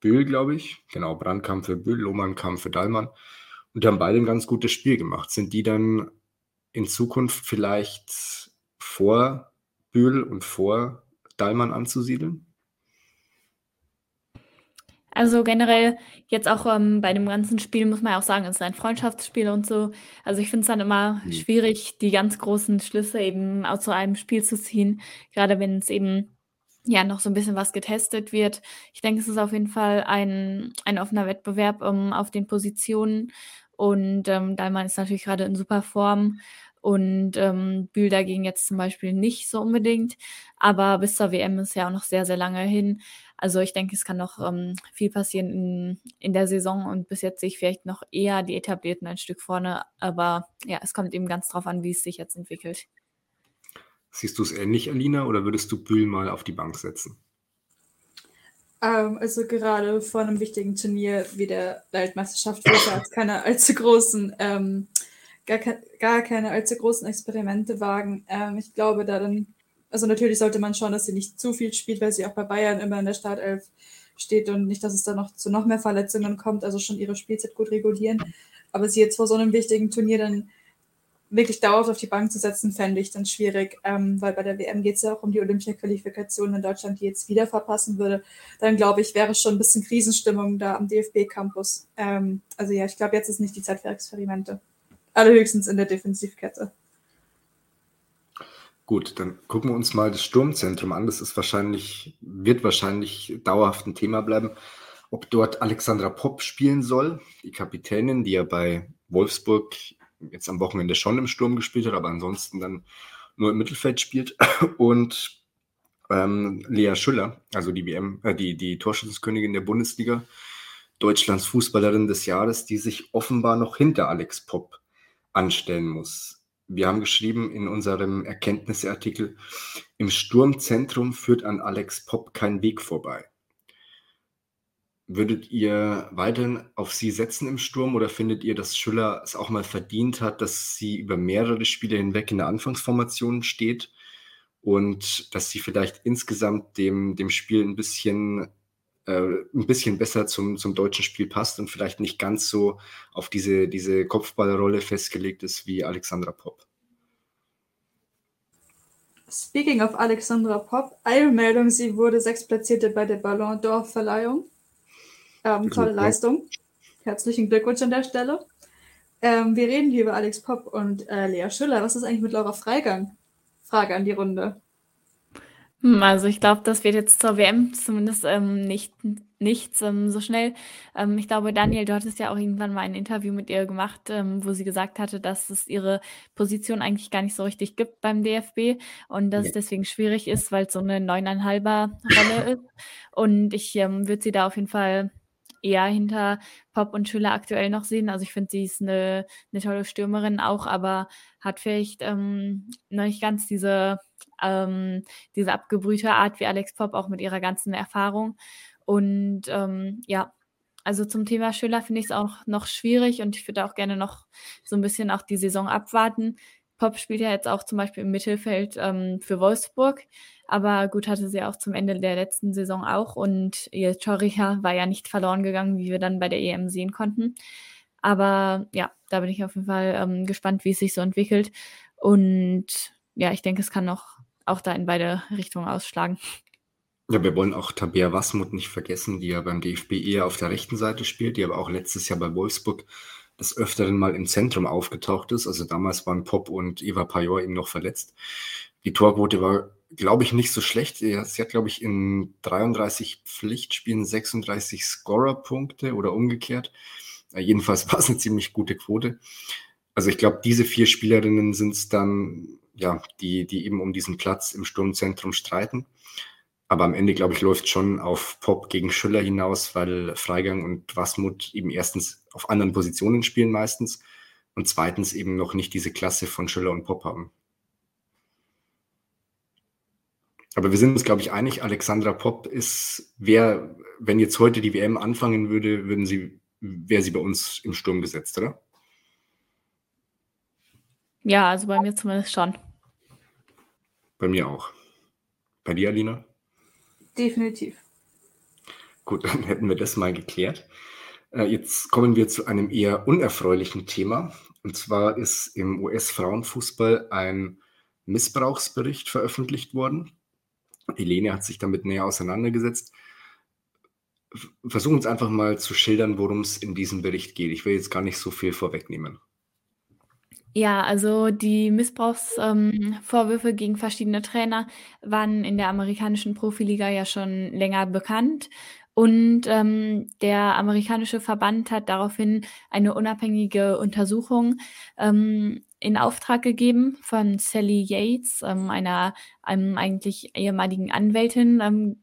Bühl, glaube ich. Genau, Brand kam für Bühl, Lohmann kam für Dallmann. Und die haben beide ein ganz gutes Spiel gemacht. Sind die dann in Zukunft vielleicht vor Bühl und vor Dallmann anzusiedeln? Also generell jetzt auch ähm, bei dem ganzen Spiel muss man ja auch sagen, es ist ein Freundschaftsspiel und so. Also ich finde es dann immer mhm. schwierig, die ganz großen Schlüsse eben aus so einem Spiel zu ziehen, gerade wenn es eben ja noch so ein bisschen was getestet wird. Ich denke, es ist auf jeden Fall ein, ein offener Wettbewerb um, auf den Positionen. Und ähm, Dallmann ist natürlich gerade in super Form. Und ähm, Bühl dagegen jetzt zum Beispiel nicht so unbedingt. Aber bis zur WM ist ja auch noch sehr, sehr lange hin. Also ich denke, es kann noch ähm, viel passieren in, in der Saison. Und bis jetzt sehe ich vielleicht noch eher die Etablierten ein Stück vorne. Aber ja, es kommt eben ganz drauf an, wie es sich jetzt entwickelt. Siehst du es ähnlich, Alina, oder würdest du Bühl mal auf die Bank setzen? Ähm, also gerade vor einem wichtigen Turnier wie der Weltmeisterschaft ich jetzt keine allzu großen, ähm, gar, ke gar, keine allzu großen Experimente wagen. Ähm, ich glaube, da dann, also natürlich sollte man schauen, dass sie nicht zu viel spielt, weil sie auch bei Bayern immer in der Startelf steht und nicht, dass es da noch zu noch mehr Verletzungen kommt, also schon ihre Spielzeit gut regulieren. Aber sie jetzt vor so einem wichtigen Turnier dann wirklich dauerhaft auf die Bank zu setzen, fände ich dann schwierig, ähm, weil bei der WM geht es ja auch um die Olympia-Qualifikation in Deutschland, die jetzt wieder verpassen würde. Dann glaube ich, wäre schon ein bisschen Krisenstimmung da am DFB-Campus. Ähm, also ja, ich glaube, jetzt ist nicht die Zeit für Experimente. Allerhöchstens in der Defensivkette. Gut, dann gucken wir uns mal das Sturmzentrum an. Das ist wahrscheinlich, wird wahrscheinlich dauerhaft ein Thema bleiben, ob dort Alexandra Popp spielen soll, die Kapitänin, die ja bei Wolfsburg jetzt am Wochenende schon im Sturm gespielt hat, aber ansonsten dann nur im Mittelfeld spielt. <clears throat> Und ähm, Lea Schüller, also die WM, äh, die, die Torschützenkönigin der Bundesliga, Deutschlands Fußballerin des Jahres, die sich offenbar noch hinter Alex Popp anstellen muss. Wir haben geschrieben in unserem Erkenntnisartikel, im Sturmzentrum führt an Alex Popp kein Weg vorbei. Würdet ihr weiterhin auf sie setzen im Sturm oder findet ihr, dass Schüller es auch mal verdient hat, dass sie über mehrere Spiele hinweg in der Anfangsformation steht und dass sie vielleicht insgesamt dem, dem Spiel ein bisschen, äh, ein bisschen besser zum, zum deutschen Spiel passt und vielleicht nicht ganz so auf diese, diese Kopfballrolle festgelegt ist wie Alexandra Popp? Speaking of Alexandra Popp, eine Meldung, sie wurde sechsplatzierte bei der Ballon d'Or-Verleihung. Ähm, tolle Leistung. Herzlichen Glückwunsch an der Stelle. Ähm, wir reden hier über Alex Popp und äh, Lea Schüller. Was ist eigentlich mit Laura Freigang? Frage an die Runde. Hm, also ich glaube, das wird jetzt zur WM zumindest ähm, nicht, nichts ähm, so schnell. Ähm, ich glaube, Daniel, du hattest ja auch irgendwann mal ein Interview mit ihr gemacht, ähm, wo sie gesagt hatte, dass es ihre Position eigentlich gar nicht so richtig gibt beim DFB und dass ja. es deswegen schwierig ist, weil es so eine neuneinhalber Rolle ist. Und ich ähm, würde sie da auf jeden Fall eher hinter Pop und Schüler aktuell noch sehen. Also ich finde, sie ist eine, eine tolle Stürmerin auch, aber hat vielleicht ähm, noch nicht ganz diese, ähm, diese abgebrühte Art wie Alex Pop, auch mit ihrer ganzen Erfahrung. Und ähm, ja, also zum Thema Schüler finde ich es auch noch schwierig und ich würde auch gerne noch so ein bisschen auch die Saison abwarten. Pop spielt ja jetzt auch zum Beispiel im Mittelfeld ähm, für Wolfsburg. Aber gut hatte sie auch zum Ende der letzten Saison auch. Und ihr Choricha war ja nicht verloren gegangen, wie wir dann bei der EM sehen konnten. Aber ja, da bin ich auf jeden Fall ähm, gespannt, wie es sich so entwickelt. Und ja, ich denke, es kann noch auch da in beide Richtungen ausschlagen. Ja, wir wollen auch Tabea Wasmut nicht vergessen, die ja beim DFB eher auf der rechten Seite spielt, die aber auch letztes Jahr bei Wolfsburg des Öfteren mal im Zentrum aufgetaucht ist. Also damals waren Pop und Eva Pajor eben noch verletzt. Die Torquote war, glaube ich, nicht so schlecht. Sie hat, glaube ich, in 33 Pflichtspielen 36 Scorer-Punkte oder umgekehrt. Jedenfalls <laughs> war es eine ziemlich gute Quote. Also ich glaube, diese vier Spielerinnen sind es dann, ja, die, die eben um diesen Platz im Sturmzentrum streiten. Aber am Ende, glaube ich, läuft schon auf Pop gegen Schüller hinaus, weil Freigang und Wasmut eben erstens auf anderen Positionen spielen meistens und zweitens eben noch nicht diese Klasse von Schüller und Pop haben. Aber wir sind uns, glaube ich, einig, Alexandra Pop ist, wer, wenn jetzt heute die WM anfangen würde, würden sie, wäre sie bei uns im Sturm gesetzt, oder? Ja, also bei mir zumindest schon. Bei mir auch. Bei dir, Alina? Definitiv. Gut, <laughs> dann hätten wir das mal geklärt. Äh, jetzt kommen wir zu einem eher unerfreulichen Thema. Und zwar ist im US-Frauenfußball ein Missbrauchsbericht veröffentlicht worden. Helene hat sich damit näher auseinandergesetzt. Versuchen uns einfach mal zu schildern, worum es in diesem Bericht geht. Ich will jetzt gar nicht so viel vorwegnehmen. Ja, also die Missbrauchsvorwürfe ähm, gegen verschiedene Trainer waren in der amerikanischen Profiliga ja schon länger bekannt. Und ähm, der amerikanische Verband hat daraufhin eine unabhängige Untersuchung ähm, in Auftrag gegeben von Sally Yates, ähm, einer einem eigentlich ehemaligen Anwältin, ähm,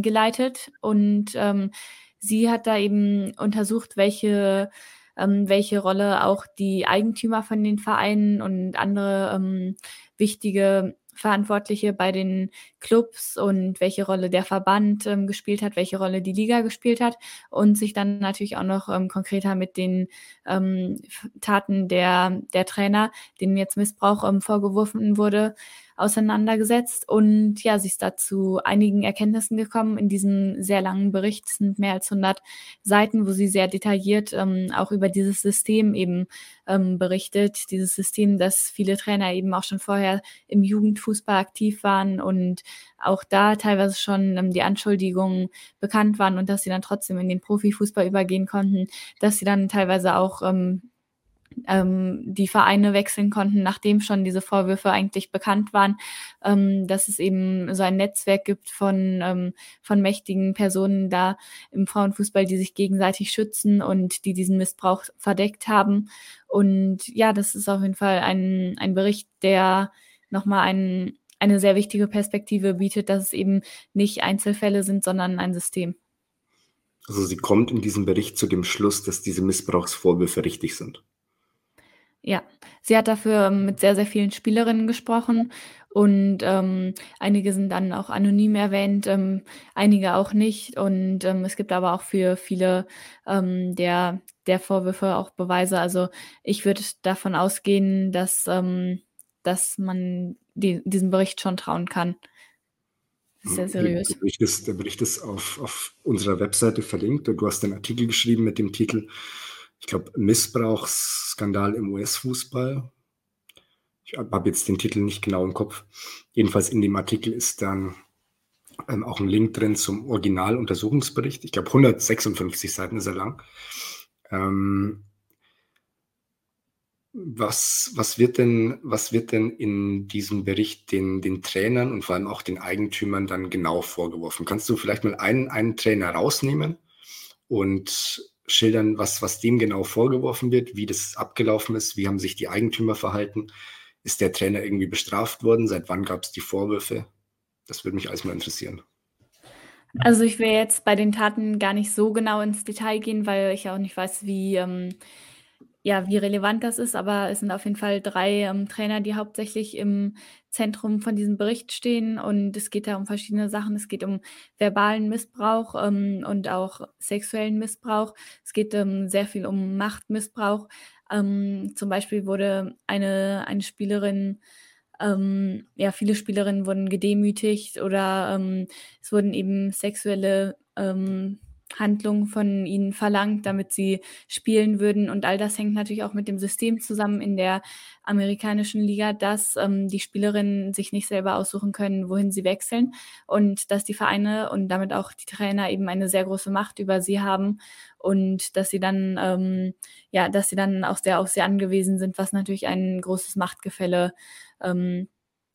geleitet. Und ähm, sie hat da eben untersucht, welche ähm, welche Rolle auch die Eigentümer von den Vereinen und andere ähm, wichtige Verantwortliche bei den Clubs und welche Rolle der Verband ähm, gespielt hat, welche Rolle die Liga gespielt hat und sich dann natürlich auch noch ähm, konkreter mit den ähm, Taten der, der Trainer, denen jetzt Missbrauch ähm, vorgeworfen wurde, auseinandergesetzt und ja, sie ist dazu einigen Erkenntnissen gekommen in diesem sehr langen Bericht. Sind mehr als 100 Seiten, wo sie sehr detailliert ähm, auch über dieses System eben ähm, berichtet. Dieses System, dass viele Trainer eben auch schon vorher im Jugendfußball aktiv waren und auch da teilweise schon ähm, die Anschuldigungen bekannt waren und dass sie dann trotzdem in den Profifußball übergehen konnten, dass sie dann teilweise auch ähm, ähm, die Vereine wechseln konnten, nachdem schon diese Vorwürfe eigentlich bekannt waren, ähm, dass es eben so ein Netzwerk gibt von, ähm, von mächtigen Personen da im Frauenfußball, die sich gegenseitig schützen und die diesen Missbrauch verdeckt haben. Und ja, das ist auf jeden Fall ein, ein Bericht, der nochmal ein, eine sehr wichtige Perspektive bietet, dass es eben nicht Einzelfälle sind, sondern ein System. Also sie kommt in diesem Bericht zu dem Schluss, dass diese Missbrauchsvorwürfe richtig sind. Ja, sie hat dafür ähm, mit sehr, sehr vielen Spielerinnen gesprochen und ähm, einige sind dann auch anonym erwähnt, ähm, einige auch nicht. Und ähm, es gibt aber auch für viele ähm, der, der Vorwürfe auch Beweise. Also ich würde davon ausgehen, dass, ähm, dass man die, diesem Bericht schon trauen kann. Sehr seriös. Der Bericht ist, der Bericht ist auf, auf unserer Webseite verlinkt und du hast einen Artikel geschrieben mit dem Titel ich glaube, Missbrauchsskandal im US-Fußball. Ich habe jetzt den Titel nicht genau im Kopf. Jedenfalls in dem Artikel ist dann ähm, auch ein Link drin zum Originaluntersuchungsbericht. Ich glaube, 156 Seiten ist er lang. Ähm, Was, was, wird denn, was wird denn in diesem Bericht den, den Trainern und vor allem auch den Eigentümern dann genau vorgeworfen? Kannst du vielleicht mal einen, einen Trainer rausnehmen und schildern, was, was dem genau vorgeworfen wird, wie das abgelaufen ist, wie haben sich die Eigentümer verhalten? Ist der Trainer irgendwie bestraft worden? Seit wann gab es die Vorwürfe? Das würde mich alles mal interessieren. Also ich will jetzt bei den Taten gar nicht so genau ins Detail gehen, weil ich auch nicht weiß, wie, ähm, ja, wie relevant das ist, aber es sind auf jeden Fall drei ähm, Trainer, die hauptsächlich im Zentrum von diesem Bericht stehen und es geht da um verschiedene Sachen. Es geht um verbalen Missbrauch ähm, und auch sexuellen Missbrauch. Es geht ähm, sehr viel um Machtmissbrauch. Ähm, zum Beispiel wurde eine, eine Spielerin ähm, ja, viele Spielerinnen wurden gedemütigt oder ähm, es wurden eben sexuelle ähm, Handlungen von ihnen verlangt, damit sie spielen würden. Und all das hängt natürlich auch mit dem System zusammen in der amerikanischen Liga, dass ähm, die Spielerinnen sich nicht selber aussuchen können, wohin sie wechseln und dass die Vereine und damit auch die Trainer eben eine sehr große Macht über sie haben und dass sie dann ähm, ja, dass sie dann auch sehr auf sie angewiesen sind, was natürlich ein großes Machtgefälle ähm,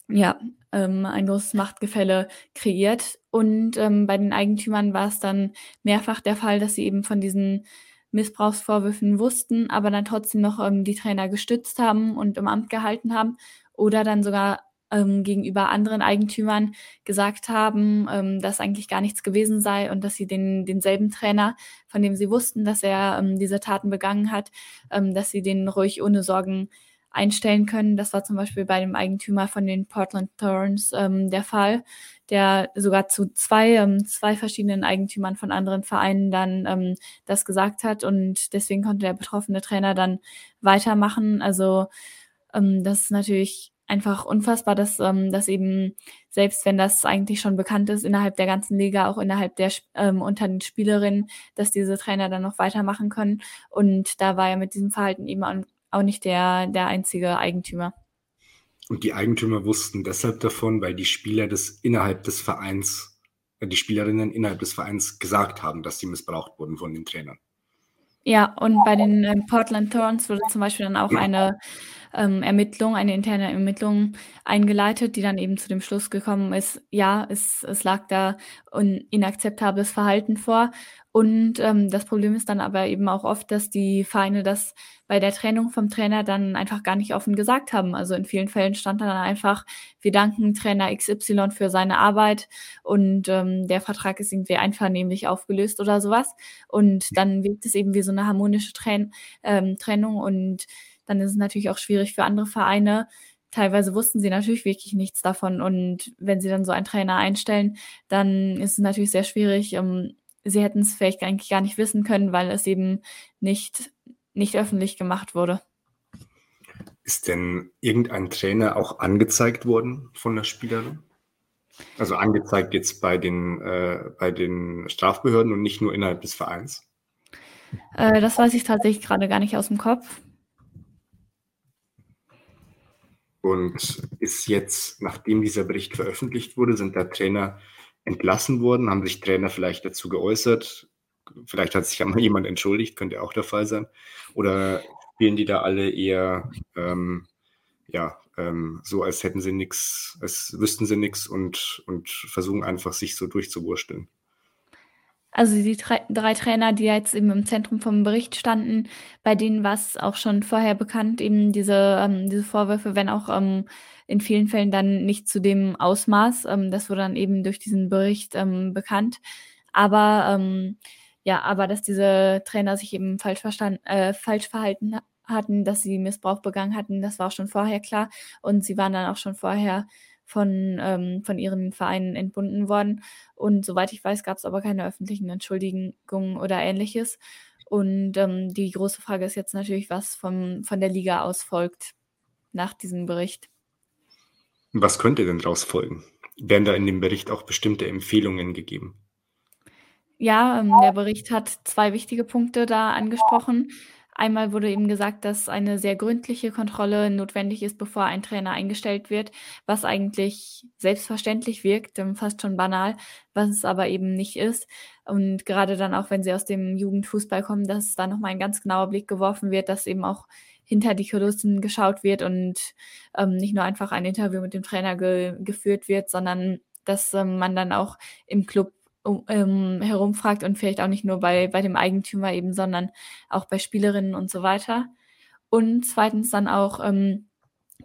ja, ähm, ein großes Machtgefälle kreiert. Und ähm, bei den Eigentümern war es dann mehrfach der Fall, dass sie eben von diesen Missbrauchsvorwürfen wussten, aber dann trotzdem noch ähm, die Trainer gestützt haben und im Amt gehalten haben oder dann sogar ähm, gegenüber anderen Eigentümern gesagt haben, ähm, dass eigentlich gar nichts gewesen sei und dass sie den, denselben Trainer, von dem sie wussten, dass er ähm, diese Taten begangen hat, ähm, dass sie den ruhig ohne Sorgen einstellen können. Das war zum Beispiel bei dem Eigentümer von den Portland Thorns ähm, der Fall, der sogar zu zwei, ähm, zwei verschiedenen Eigentümern von anderen Vereinen dann ähm, das gesagt hat und deswegen konnte der betroffene Trainer dann weitermachen. Also ähm, das ist natürlich einfach unfassbar, dass, ähm, dass eben, selbst wenn das eigentlich schon bekannt ist, innerhalb der ganzen Liga, auch innerhalb der ähm, unter den Spielerinnen, dass diese Trainer dann noch weitermachen können. Und da war er mit diesem Verhalten eben auch nicht der, der einzige Eigentümer. Und die Eigentümer wussten deshalb davon, weil die Spieler das innerhalb des Vereins, äh, die Spielerinnen innerhalb des Vereins gesagt haben, dass sie missbraucht wurden von den Trainern. Ja, und bei den äh, Portland Thorns wurde zum Beispiel dann auch eine ähm, Ermittlung, eine interne Ermittlung eingeleitet, die dann eben zu dem Schluss gekommen ist, ja, es, es lag da ein inakzeptables Verhalten vor. Und ähm, das Problem ist dann aber eben auch oft, dass die Vereine das bei der Trennung vom Trainer dann einfach gar nicht offen gesagt haben. Also in vielen Fällen stand dann einfach, wir danken Trainer XY für seine Arbeit und ähm, der Vertrag ist irgendwie einvernehmlich aufgelöst oder sowas. Und dann wirkt es eben wie so eine harmonische Tren ähm, Trennung und dann ist es natürlich auch schwierig für andere Vereine. Teilweise wussten sie natürlich wirklich nichts davon und wenn sie dann so einen Trainer einstellen, dann ist es natürlich sehr schwierig. Um, sie hätten es vielleicht eigentlich gar nicht wissen können, weil es eben nicht nicht öffentlich gemacht wurde. Ist denn irgendein Trainer auch angezeigt worden von der Spielerin? Also angezeigt jetzt bei den, äh, bei den Strafbehörden und nicht nur innerhalb des Vereins? Äh, das weiß ich tatsächlich gerade gar nicht aus dem Kopf. Und ist jetzt, nachdem dieser Bericht veröffentlicht wurde, sind da Trainer entlassen worden? Haben sich Trainer vielleicht dazu geäußert? Vielleicht hat sich ja mal jemand entschuldigt, könnte auch der Fall sein. Oder spielen die da alle eher ähm, ja, ähm, so, als hätten sie nichts, als wüssten sie nichts und, und versuchen einfach, sich so durchzuwursteln? Also die drei, Trainer, die jetzt eben im Zentrum vom Bericht standen, bei denen war es auch schon vorher bekannt, eben diese, ähm, diese Vorwürfe, wenn auch ähm, in vielen Fällen dann nicht zu dem Ausmaß. Ähm, das wurde dann eben durch diesen Bericht ähm, bekannt. Aber ähm, ja, aber dass diese Trainer sich eben falsch verstanden, äh, falsch verhalten hatten, dass sie Missbrauch begangen hatten, das war auch schon vorher klar. Und sie waren dann auch schon vorher von, ähm, von ihren Vereinen entbunden worden. Und soweit ich weiß, gab es aber keine öffentlichen Entschuldigungen oder ähnliches. Und ähm, die große Frage ist jetzt natürlich, was vom, von der Liga aus folgt nach diesem Bericht. Was könnte denn daraus folgen? Werden da in dem Bericht auch bestimmte Empfehlungen gegeben? Ja, ähm, der Bericht hat zwei wichtige Punkte da angesprochen. Einmal wurde eben gesagt, dass eine sehr gründliche Kontrolle notwendig ist, bevor ein Trainer eingestellt wird, was eigentlich selbstverständlich wirkt, ähm, fast schon banal, was es aber eben nicht ist. Und gerade dann auch, wenn sie aus dem Jugendfußball kommen, dass da nochmal ein ganz genauer Blick geworfen wird, dass eben auch hinter die Kulissen geschaut wird und ähm, nicht nur einfach ein Interview mit dem Trainer ge geführt wird, sondern dass ähm, man dann auch im Club ähm, herumfragt und vielleicht auch nicht nur bei, bei dem Eigentümer eben, sondern auch bei Spielerinnen und so weiter. Und zweitens dann auch, ähm,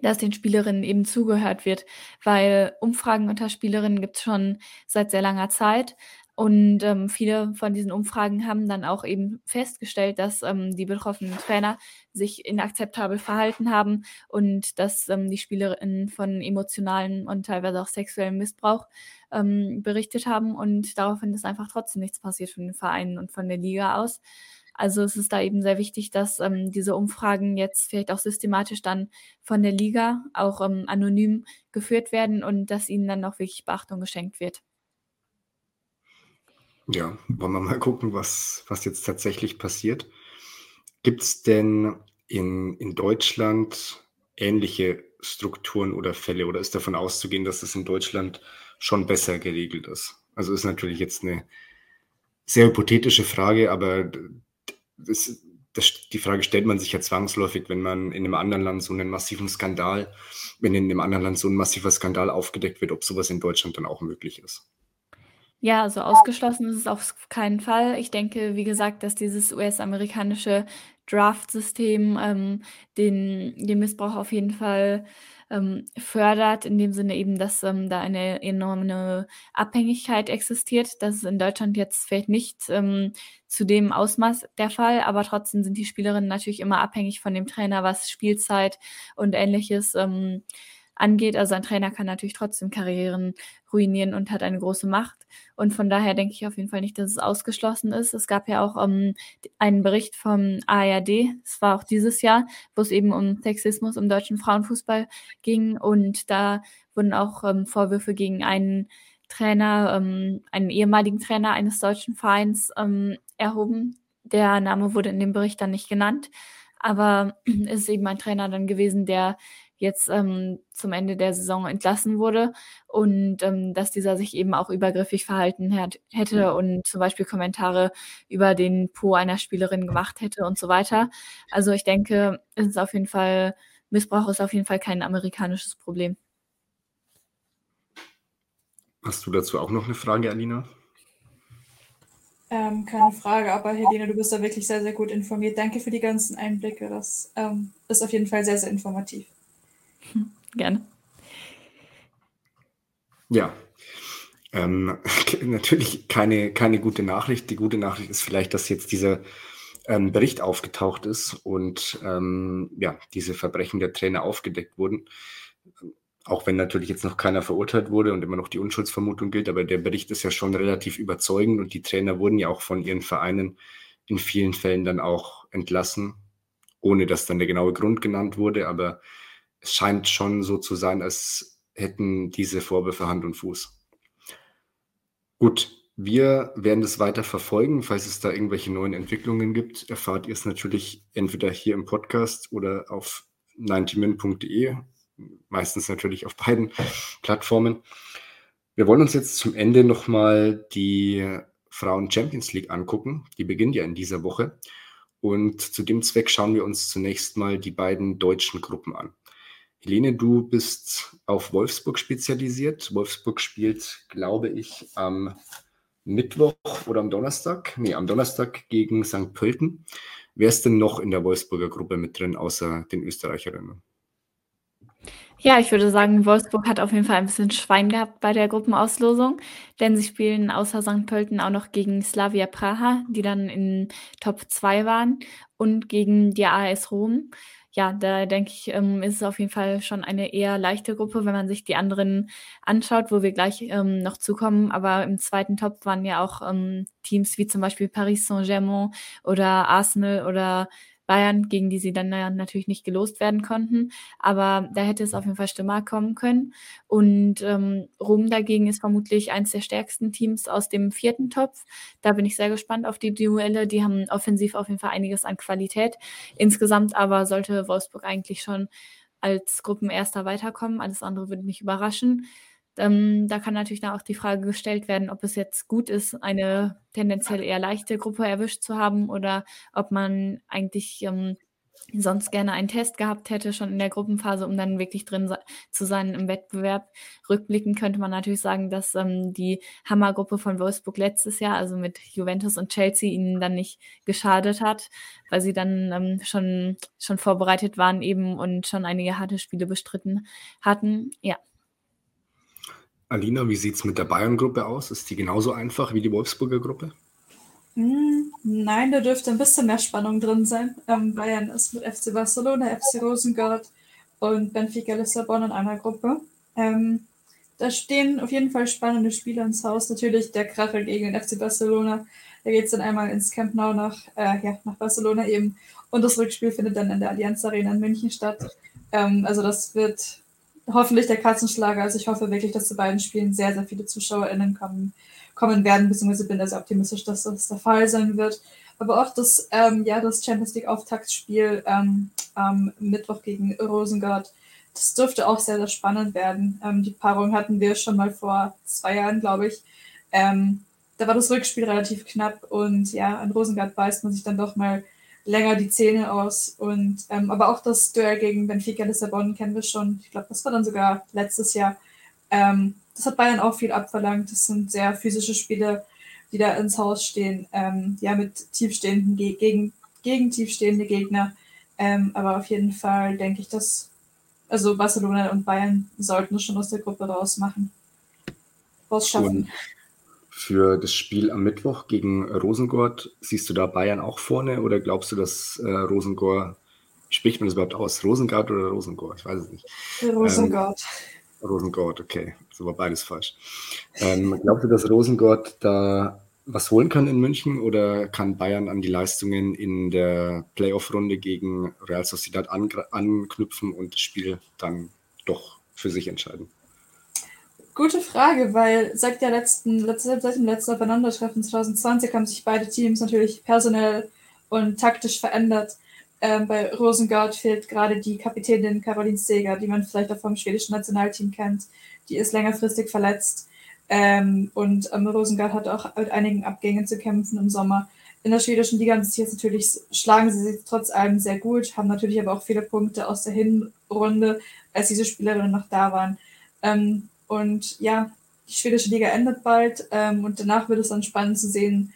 dass den Spielerinnen eben zugehört wird, weil Umfragen unter Spielerinnen gibt es schon seit sehr langer Zeit. Und ähm, viele von diesen Umfragen haben dann auch eben festgestellt, dass ähm, die betroffenen Trainer sich inakzeptabel verhalten haben und dass ähm, die Spielerinnen von emotionalen und teilweise auch sexuellem Missbrauch ähm, berichtet haben. Und daraufhin ist einfach trotzdem nichts passiert von den Vereinen und von der Liga aus. Also es ist da eben sehr wichtig, dass ähm, diese Umfragen jetzt vielleicht auch systematisch dann von der Liga auch ähm, anonym geführt werden und dass ihnen dann auch wirklich Beachtung geschenkt wird. Ja, wollen wir mal gucken, was, was jetzt tatsächlich passiert. Gibt es denn in, in Deutschland ähnliche Strukturen oder Fälle oder ist davon auszugehen, dass es in Deutschland schon besser geregelt ist? Also ist natürlich jetzt eine sehr hypothetische Frage, aber das, das, die Frage stellt man sich ja zwangsläufig, wenn man in einem anderen Land so einen massiven Skandal, wenn in einem anderen Land so ein massiver Skandal aufgedeckt wird, ob sowas in Deutschland dann auch möglich ist. Ja, also ausgeschlossen ist es auf keinen Fall. Ich denke, wie gesagt, dass dieses US-amerikanische Draft-System ähm, den, den Missbrauch auf jeden Fall ähm, fördert, in dem Sinne eben, dass ähm, da eine enorme Abhängigkeit existiert. Das ist in Deutschland jetzt vielleicht nicht ähm, zu dem Ausmaß der Fall, aber trotzdem sind die Spielerinnen natürlich immer abhängig von dem Trainer, was Spielzeit und ähnliches ähm, angeht. Also ein Trainer kann natürlich trotzdem Karrieren ruinieren und hat eine große Macht. Und von daher denke ich auf jeden Fall nicht, dass es ausgeschlossen ist. Es gab ja auch um, ähm, einen Bericht vom ARD, es war auch dieses Jahr, wo es eben um Sexismus im deutschen Frauenfußball ging. Und da wurden auch ähm, Vorwürfe gegen einen Trainer, ähm, einen ehemaligen Trainer eines deutschen Vereins erhoben. Der Name wurde in dem Bericht dann nicht genannt. Aber es <clears throat> ist eben ein Trainer dann gewesen, der jetzt ähm, zum Ende der Saison entlassen wurde und ähm, dass dieser sich eben auch übergriffig verhalten hat, hätte mhm. und zum Beispiel Kommentare über den Po einer Spielerin gemacht hätte und so weiter. Also ich denke, es ist auf jeden Fall, Missbrauch ist auf jeden Fall kein amerikanisches Problem. Hast du dazu auch noch eine Frage, Alina? Ähm, keine Frage, aber Helene, du bist da wirklich sehr, sehr gut informiert. Danke für die ganzen Einblicke. Das ähm, ist auf jeden Fall sehr, sehr informativ. <laughs> Gerne. Ja, ähm, <laughs> natürlich keine, keine gute Nachricht. Die gute Nachricht ist vielleicht, dass jetzt dieser ähm, Bericht aufgetaucht ist und ähm, ja, diese Verbrechen der Trainer aufgedeckt wurden. Auch wenn natürlich jetzt noch keiner verurteilt wurde und immer noch die Unschuldsvermutung gilt, aber der Bericht ist ja schon relativ überzeugend und die Trainer wurden ja auch von ihren Vereinen in vielen Fällen dann auch entlassen, ohne dass dann der genaue Grund genannt wurde. Aber es scheint schon so zu sein, als hätten diese Vorwürfe Hand und Fuß. Gut, wir werden das weiter verfolgen. Falls es da irgendwelche neuen Entwicklungen gibt, erfahrt ihr es natürlich entweder hier im Podcast oder auf 90min.de, meistens natürlich auf beiden Plattformen. Wir wollen uns jetzt zum Ende nochmal die Frauen Champions League angucken. Die beginnt ja in dieser Woche. Und zu dem Zweck schauen wir uns zunächst mal die beiden deutschen Gruppen an. Helene, du bist auf Wolfsburg spezialisiert. Wolfsburg spielt, glaube ich, am Mittwoch oder am Donnerstag. Nee, am Donnerstag gegen St. Pölten. Wer ist denn noch in der Wolfsburger Gruppe mit drin, außer den Österreicherinnen? Ja, ich würde sagen, Wolfsburg hat auf jeden Fall ein bisschen Schwein gehabt bei der Gruppenauslosung, denn sie spielen außer St. Pölten auch noch gegen Slavia Praha, die dann in Top 2 waren, und gegen die AS Rom ja, da denke ich, ähm, ist es auf jeden Fall schon eine eher leichte Gruppe, wenn man sich die anderen anschaut, wo wir gleich ähm, noch zukommen. Aber im zweiten Top waren ja auch ähm, Teams wie zum Beispiel Paris Saint-Germain oder Arsenal oder Bayern, gegen die sie dann natürlich nicht gelost werden konnten. Aber da hätte es auf jeden Fall Stimmer kommen können. Und ähm, Rom dagegen ist vermutlich eines der stärksten Teams aus dem vierten Topf. Da bin ich sehr gespannt auf die Duelle. Die haben offensiv auf jeden Fall einiges an Qualität. Insgesamt aber sollte Wolfsburg eigentlich schon als Gruppenerster weiterkommen. Alles andere würde mich überraschen. Ähm, da kann natürlich dann auch die Frage gestellt werden, ob es jetzt gut ist, eine tendenziell eher leichte Gruppe erwischt zu haben oder ob man eigentlich ähm, sonst gerne einen Test gehabt hätte, schon in der Gruppenphase, um dann wirklich drin zu sein im Wettbewerb. Rückblickend könnte man natürlich sagen, dass ähm, die Hammergruppe von Wolfsburg letztes Jahr, also mit Juventus und Chelsea, ihnen dann nicht geschadet hat, weil sie dann ähm, schon, schon vorbereitet waren eben und schon einige harte Spiele bestritten hatten. Ja. Alina, wie sieht es mit der Bayern-Gruppe aus? Ist die genauso einfach wie die Wolfsburger Gruppe? Hm, nein, da dürfte ein bisschen mehr Spannung drin sein. Ähm, Bayern ist mit FC Barcelona, FC Rosengard und Benfica Lissabon in einer Gruppe. Ähm, da stehen auf jeden Fall spannende Spiele ins Haus. Natürlich der Kracher gegen den FC Barcelona. Da geht es dann einmal ins Camp Nou nach, äh, ja, nach Barcelona eben. Und das Rückspiel findet dann in der Allianz Arena in München statt. Ähm, also das wird hoffentlich der Kassenschlager. Also ich hoffe wirklich, dass zu beiden Spielen sehr, sehr viele ZuschauerInnen kommen kommen werden, beziehungsweise bin da sehr optimistisch, dass das der Fall sein wird. Aber auch das, ähm, ja, das Champions League Auftaktspiel ähm, am Mittwoch gegen Rosengard, das dürfte auch sehr, sehr spannend werden. Ähm, die Paarung hatten wir schon mal vor zwei Jahren, glaube ich. Ähm, da war das Rückspiel relativ knapp und ja, an Rosengard beißt man sich dann doch mal länger die Zähne aus. Und ähm, aber auch das Duell gegen Benfica Lissabon kennen wir schon. Ich glaube, das war dann sogar letztes Jahr. Ähm, das hat Bayern auch viel abverlangt. Das sind sehr physische Spiele, die da ins Haus stehen. Ähm, ja, mit tiefstehenden Ge gegen, gegen tiefstehende Gegner. Ähm, aber auf jeden Fall denke ich, dass also Barcelona und Bayern sollten es schon aus der Gruppe rausmachen. Rausschaffen. Für das Spiel am Mittwoch gegen Rosengord, siehst du da Bayern auch vorne oder glaubst du, dass äh, Rosengord, spricht man das überhaupt aus? Rosengard oder Rosengord? Ich weiß es nicht. Rosengard. Ähm, Rosengott, okay. So war beides falsch. Ähm, glaubst du, dass Rosengott da was holen kann in München oder kann Bayern an die Leistungen in der Playoff-Runde gegen Real Sociedad anknüpfen und das Spiel dann doch für sich entscheiden? Gute Frage, weil seit, der letzten, seit dem letzten Aufeinandertreffen 2020 haben sich beide Teams natürlich personell und taktisch verändert. Ähm, bei Rosengard fehlt gerade die Kapitänin Caroline Seger, die man vielleicht auch vom schwedischen Nationalteam kennt. Die ist längerfristig verletzt. Ähm, und ähm, Rosengard hat auch mit einigen Abgängen zu kämpfen im Sommer. In der schwedischen Liga bis jetzt natürlich schlagen sie sich trotz allem sehr gut, haben natürlich aber auch viele Punkte aus der Hinrunde, als diese Spielerinnen noch da waren. Ähm, und ja, die schwedische Liga endet bald ähm, und danach wird es dann spannend zu sehen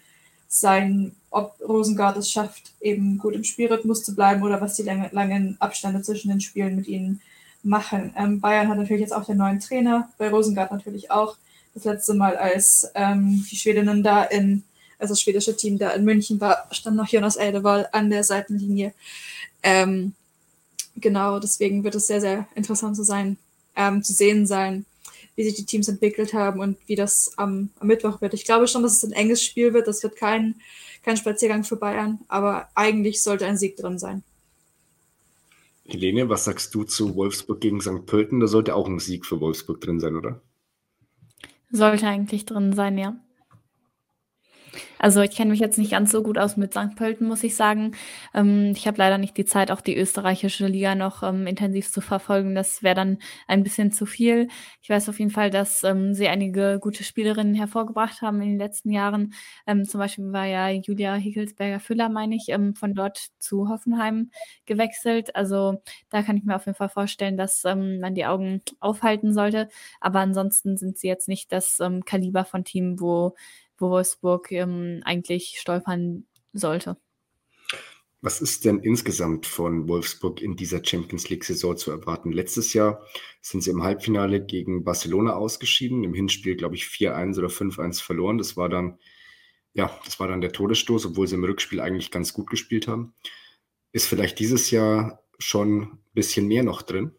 sein, ob Rosengard es schafft, eben gut im Spielrhythmus zu bleiben oder was die lange, langen Abstände zwischen den Spielen mit ihnen machen. Ähm, Bayern hat natürlich jetzt auch den neuen Trainer, bei Rosengard natürlich auch. Das letzte Mal, als ähm, die Schwedinnen da in, also das schwedische Team da in München war, stand noch Jonas Eidewall an der Seitenlinie. Ähm, genau, deswegen wird es sehr, sehr interessant zu sein, ähm, zu sehen sein, wie sich die Teams entwickelt haben und wie das am, am Mittwoch wird. Ich glaube schon, dass es ein enges Spiel wird. Das wird kein, kein Spaziergang für Bayern, aber eigentlich sollte ein Sieg drin sein. Helene, was sagst du zu Wolfsburg gegen St. Pölten? Da sollte auch ein Sieg für Wolfsburg drin sein, oder? Sollte eigentlich drin sein, ja. Also ich kenne mich jetzt nicht ganz so gut aus mit St. Pölten, muss ich sagen. Ähm, ich habe leider nicht die Zeit, auch die österreichische Liga noch ähm, intensiv zu verfolgen. Das wäre dann ein bisschen zu viel. Ich weiß auf jeden Fall, dass ähm, sie einige gute Spielerinnen hervorgebracht haben in den letzten Jahren. Ähm, zum Beispiel war ja Julia Hickelsberger-Füller, meine ich, ähm, von dort zu Hoffenheim gewechselt. Also da kann ich mir auf jeden Fall vorstellen, dass ähm, man die Augen aufhalten sollte. Aber ansonsten sind sie jetzt nicht das Kaliber von Team, wo wo Wolfsburg ähm, eigentlich stolpern sollte. Was ist denn insgesamt von Wolfsburg in dieser Champions League-Saison zu erwarten? Letztes Jahr sind sie im Halbfinale gegen Barcelona ausgeschieden, im Hinspiel, glaube ich, 4-1 oder 5-1 verloren. Das war dann, ja, das war dann der Todesstoß, obwohl sie im Rückspiel eigentlich ganz gut gespielt haben. Ist vielleicht dieses Jahr schon ein bisschen mehr noch drin?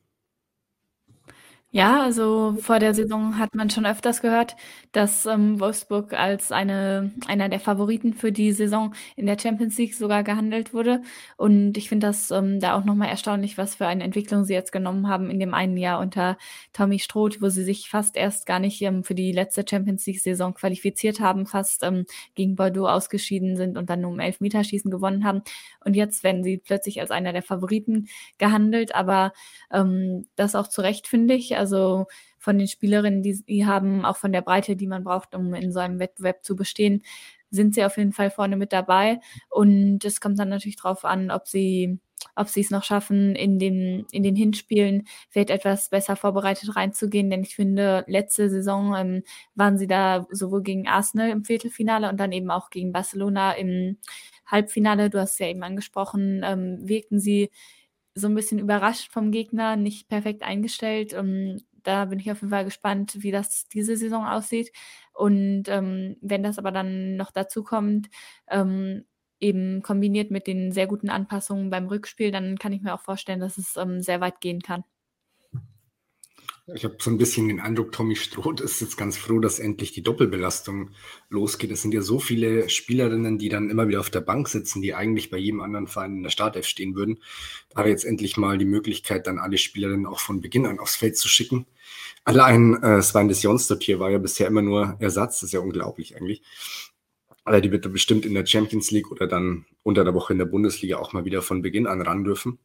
Ja, also vor der Saison hat man schon öfters gehört, dass ähm, Wolfsburg als eine, einer der Favoriten für die Saison in der Champions League sogar gehandelt wurde. Und ich finde das ähm, da auch nochmal erstaunlich, was für eine Entwicklung sie jetzt genommen haben in dem einen Jahr unter Tommy Stroth, wo sie sich fast erst gar nicht ähm, für die letzte Champions League-Saison qualifiziert haben, fast ähm, gegen Bordeaux ausgeschieden sind und dann nur um Elfmeterschießen gewonnen haben. Und jetzt werden sie plötzlich als einer der Favoriten gehandelt, aber ähm, das auch zu Recht, finde ich. Also von den Spielerinnen, die sie haben, auch von der Breite, die man braucht, um in so einem Wettbewerb zu bestehen, sind sie auf jeden Fall vorne mit dabei. Und es kommt dann natürlich darauf an, ob sie ob sie es noch schaffen, in den, in den Hinspielen vielleicht etwas besser vorbereitet reinzugehen. Denn ich finde, letzte Saison ähm, waren sie da sowohl gegen Arsenal im Viertelfinale und dann eben auch gegen Barcelona im Halbfinale. Du hast es ja eben angesprochen, ähm, wirkten sie so ein bisschen überrascht vom Gegner, nicht perfekt eingestellt. Ähm, da bin ich auf jeden Fall gespannt, wie das diese Saison aussieht. Und ähm, wenn das aber dann noch dazu kommt, ähm, eben kombiniert mit den sehr guten Anpassungen beim Rückspiel, dann kann ich mir auch vorstellen, dass es ähm, sehr weit gehen kann. Ich habe so ein bisschen den Eindruck, Tommy Stroth ist jetzt ganz froh, dass endlich die Doppelbelastung losgeht. Es sind ja so viele Spielerinnen, die dann immer wieder auf der Bank sitzen, die eigentlich bei jedem anderen Verein in der Startelf stehen würden. Da jetzt endlich mal die Möglichkeit, dann alle Spielerinnen auch von Beginn an aufs Feld zu schicken. Allein äh, Sven des Jonsdott hier war ja bisher immer nur Ersatz. Das ist ja unglaublich eigentlich. Aber die wird bestimmt in der Champions League oder dann unter der Woche in der Bundesliga auch mal wieder von Beginn an ran dürfen.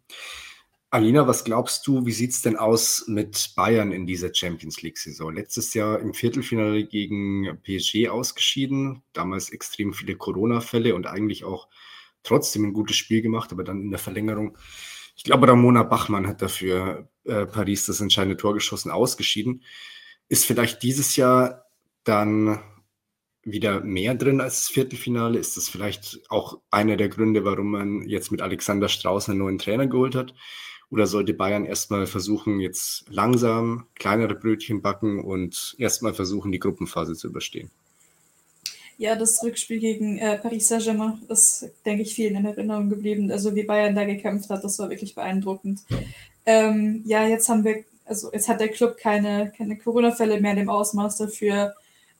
Alina, was glaubst du, wie sieht es denn aus mit Bayern in dieser Champions League-Saison? Letztes Jahr im Viertelfinale gegen PSG ausgeschieden, damals extrem viele Corona-Fälle und eigentlich auch trotzdem ein gutes Spiel gemacht, aber dann in der Verlängerung, ich glaube, Ramona Bachmann hat dafür äh, Paris das entscheidende Tor geschossen, ausgeschieden. Ist vielleicht dieses Jahr dann wieder mehr drin als das Viertelfinale? Ist das vielleicht auch einer der Gründe, warum man jetzt mit Alexander Strauß einen neuen Trainer geholt hat? Oder sollte Bayern erstmal versuchen, jetzt langsam kleinere Brötchen backen und erstmal versuchen, die Gruppenphase zu überstehen? Ja, das Rückspiel gegen äh, Paris Saint-Germain ist, denke ich, vielen in Erinnerung geblieben. Also wie Bayern da gekämpft hat, das war wirklich beeindruckend. Ähm, ja, jetzt haben wir, also jetzt hat der Club keine, keine Corona-Fälle mehr in dem Ausmaß dafür.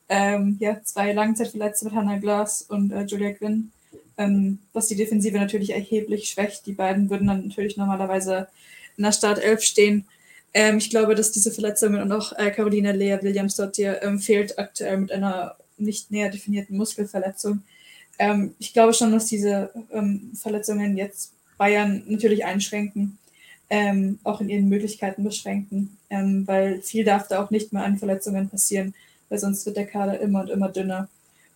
Ähm, ja, zwei Langzeitverletzte mit Hannah Glass und äh, Julia Quinn ähm, was die Defensive natürlich erheblich schwächt. Die beiden würden dann natürlich normalerweise in der Startelf stehen. Ähm, ich glaube, dass diese Verletzungen und auch äh, Caroline Lea Williams dort hier ähm, fehlt aktuell mit einer nicht näher definierten Muskelverletzung. Ähm, ich glaube schon, dass diese ähm, Verletzungen jetzt Bayern natürlich einschränken, ähm, auch in ihren Möglichkeiten beschränken, weil viel darf da auch nicht mehr an Verletzungen passieren, weil sonst wird der Kader immer und immer dünner.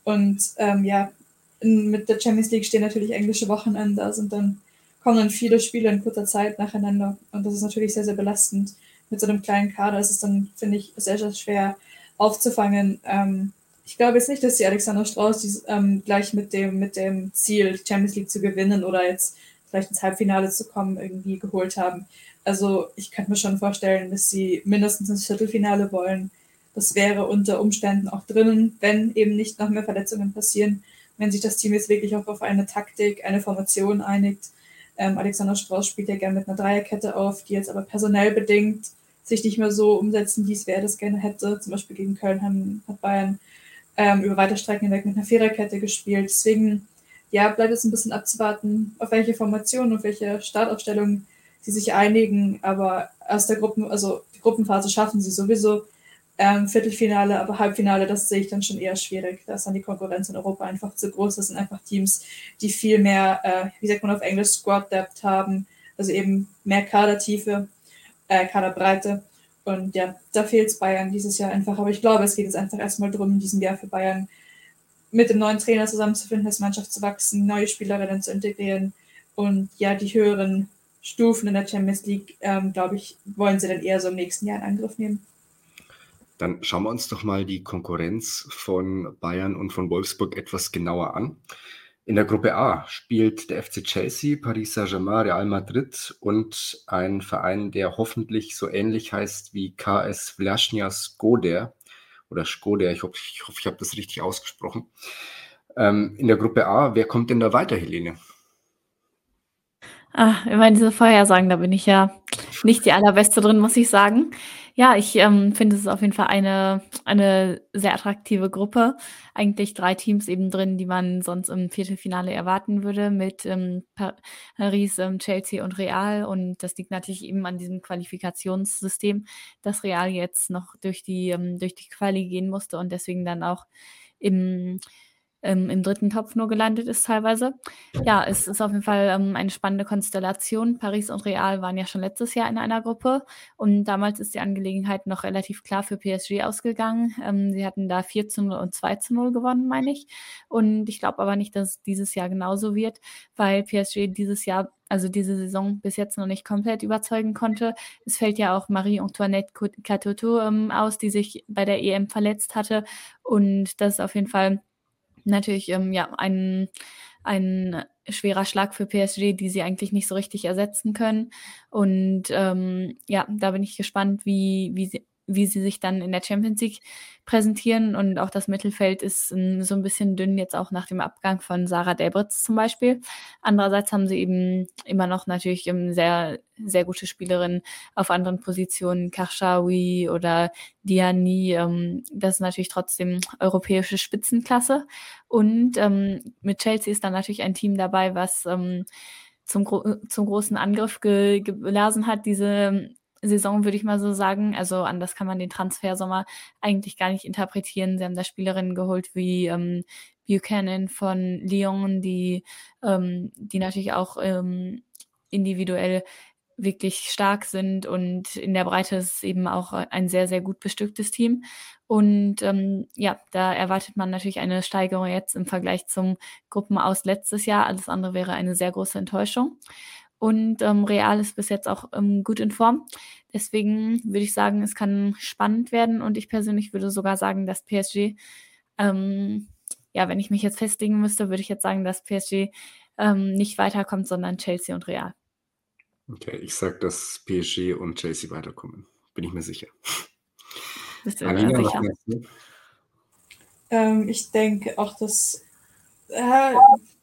Und ja, in, mit der Champions League stehen natürlich englische Wochenende, da sind dann kommen dann viele Spiele in kurzer Zeit nacheinander und das ist natürlich sehr, sehr belastend. Mit so einem kleinen Kader ist es dann, finde ich, sehr, sehr schwer aufzufangen. Ähm, ich glaube jetzt nicht, dass die Alexander Strauß dies, ähm, gleich mit dem, mit dem Ziel, Champions League zu gewinnen oder jetzt vielleicht ins Halbfinale zu kommen, irgendwie geholt haben. Also ich könnte mir schon vorstellen, dass sie mindestens ins Viertelfinale wollen. Das wäre unter Umständen auch drinnen, wenn eben nicht noch mehr Verletzungen passieren wenn sich das Team jetzt wirklich auch auf eine Taktik, eine Formation einigt. Ähm, Alexander Strauß spielt ja gerne mit einer Dreierkette auf, die jetzt aber personell bedingt sich nicht mehr so umsetzen, wie es wer das gerne hätte. Zum Beispiel gegen Köln hat Bayern ähm, über weite Strecken hinweg mit einer Viererkette gespielt. Deswegen, ja, bleibt es ein bisschen abzuwarten, auf welche Formation und welche Startaufstellung sie sich einigen. Aber aus der Gruppen, also die Gruppenphase schaffen sie sowieso ähm, Viertelfinale, aber Halbfinale, das sehe ich dann schon eher schwierig. Da ist dann die Konkurrenz in Europa einfach zu groß. Das sind einfach Teams, die viel mehr, äh, wie sagt man auf Englisch, Squad Depth haben, also eben mehr Kadertiefe, äh, Kaderbreite. Und ja, da fehlt es Bayern dieses Jahr einfach. Aber ich glaube, es geht jetzt einfach erstmal darum, in diesem Jahr für Bayern mit dem neuen Trainer zusammenzufinden, als Mannschaft zu wachsen, neue Spielerinnen zu integrieren und ja, die höheren Stufen in der Champions League, ähm, glaube ich, wollen sie dann eher so im nächsten Jahr in Angriff nehmen. Dann schauen wir uns doch mal die Konkurrenz von Bayern und von Wolfsburg etwas genauer an. In der Gruppe A spielt der FC Chelsea, Paris Saint-Germain, Real Madrid und ein Verein, der hoffentlich so ähnlich heißt wie KS Vlasnia Skoder oder Skoder, ich hoffe, ich, hoffe, ich habe das richtig ausgesprochen. Ähm, in der Gruppe A, wer kommt denn da weiter, Helene? Ah, immer diese Vorhersagen, da bin ich ja <laughs> nicht die allerbeste drin, muss ich sagen. Ja, ich ähm, finde, es auf jeden Fall eine, eine sehr attraktive Gruppe. Eigentlich drei Teams eben drin, die man sonst im Viertelfinale erwarten würde, mit ähm, Paris, ähm, Chelsea und Real. Und das liegt natürlich eben an diesem Qualifikationssystem, dass Real jetzt noch durch die, ähm, durch die Quali gehen musste und deswegen dann auch im ähm, im dritten Topf nur gelandet ist teilweise. Ja, es ist auf jeden Fall ähm, eine spannende Konstellation. Paris und Real waren ja schon letztes Jahr in einer Gruppe und damals ist die Angelegenheit noch relativ klar für PSG ausgegangen. Ähm, sie hatten da 4 zu 0 und 2 zu 0 gewonnen, meine ich. Und ich glaube aber nicht, dass es dieses Jahr genauso wird, weil PSG dieses Jahr also diese Saison bis jetzt noch nicht komplett überzeugen konnte. Es fällt ja auch Marie-Antoinette Katoto ähm, aus, die sich bei der EM verletzt hatte. Und das ist auf jeden Fall natürlich ähm, ja, ein, ein schwerer Schlag für PSG, die sie eigentlich nicht so richtig ersetzen können. Und ähm, ja, da bin ich gespannt, wie, wie, sie, wie sie sich dann in der Champions League präsentieren. Und auch das Mittelfeld ist um, so ein bisschen dünn, jetzt auch nach dem Abgang von Sarah Delbritz zum Beispiel. Andererseits haben sie eben immer noch natürlich um, sehr, sehr gute Spielerinnen auf anderen Positionen, Karshawi oder Diani. Ähm, das ist natürlich trotzdem europäische Spitzenklasse. Und ähm, mit Chelsea ist dann natürlich ein Team dabei, was ähm, zum, zum großen Angriff ge geblasen hat, diese Saison, würde ich mal so sagen. Also anders kann man den Transfersommer eigentlich gar nicht interpretieren. Sie haben da Spielerinnen geholt wie ähm, Buchanan von Lyon, die, ähm, die natürlich auch ähm, individuell wirklich stark sind und in der Breite ist eben auch ein sehr, sehr gut bestücktes Team. Und ähm, ja, da erwartet man natürlich eine Steigerung jetzt im Vergleich zum Gruppenaus letztes Jahr. Alles andere wäre eine sehr große Enttäuschung. Und ähm, Real ist bis jetzt auch ähm, gut in Form. Deswegen würde ich sagen, es kann spannend werden. Und ich persönlich würde sogar sagen, dass PSG, ähm, ja, wenn ich mich jetzt festlegen müsste, würde ich jetzt sagen, dass PSG ähm, nicht weiterkommt, sondern Chelsea und Real. Okay, ich sage, dass PSG und Chelsea weiterkommen. Bin ich mir sicher. Bist du Alina, sicher? Ähm, ich denke auch, dass äh,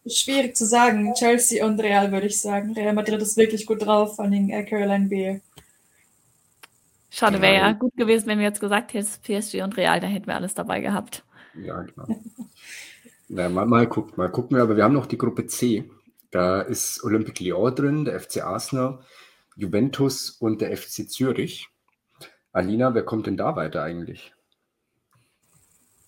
schwierig zu sagen. Chelsea und Real würde ich sagen. Real Madrid ist wirklich gut drauf, vor allem äh, Caroline B. Schade, wäre ja gut gewesen, wenn wir jetzt gesagt hätten, PSG und Real, da hätten wir alles dabei gehabt. Ja, genau. Na, mal, mal, gucken, mal gucken wir, aber wir haben noch die Gruppe C. Da ist Olympique Lyon drin, der FC Arsenal, Juventus und der FC Zürich. Alina, wer kommt denn da weiter eigentlich?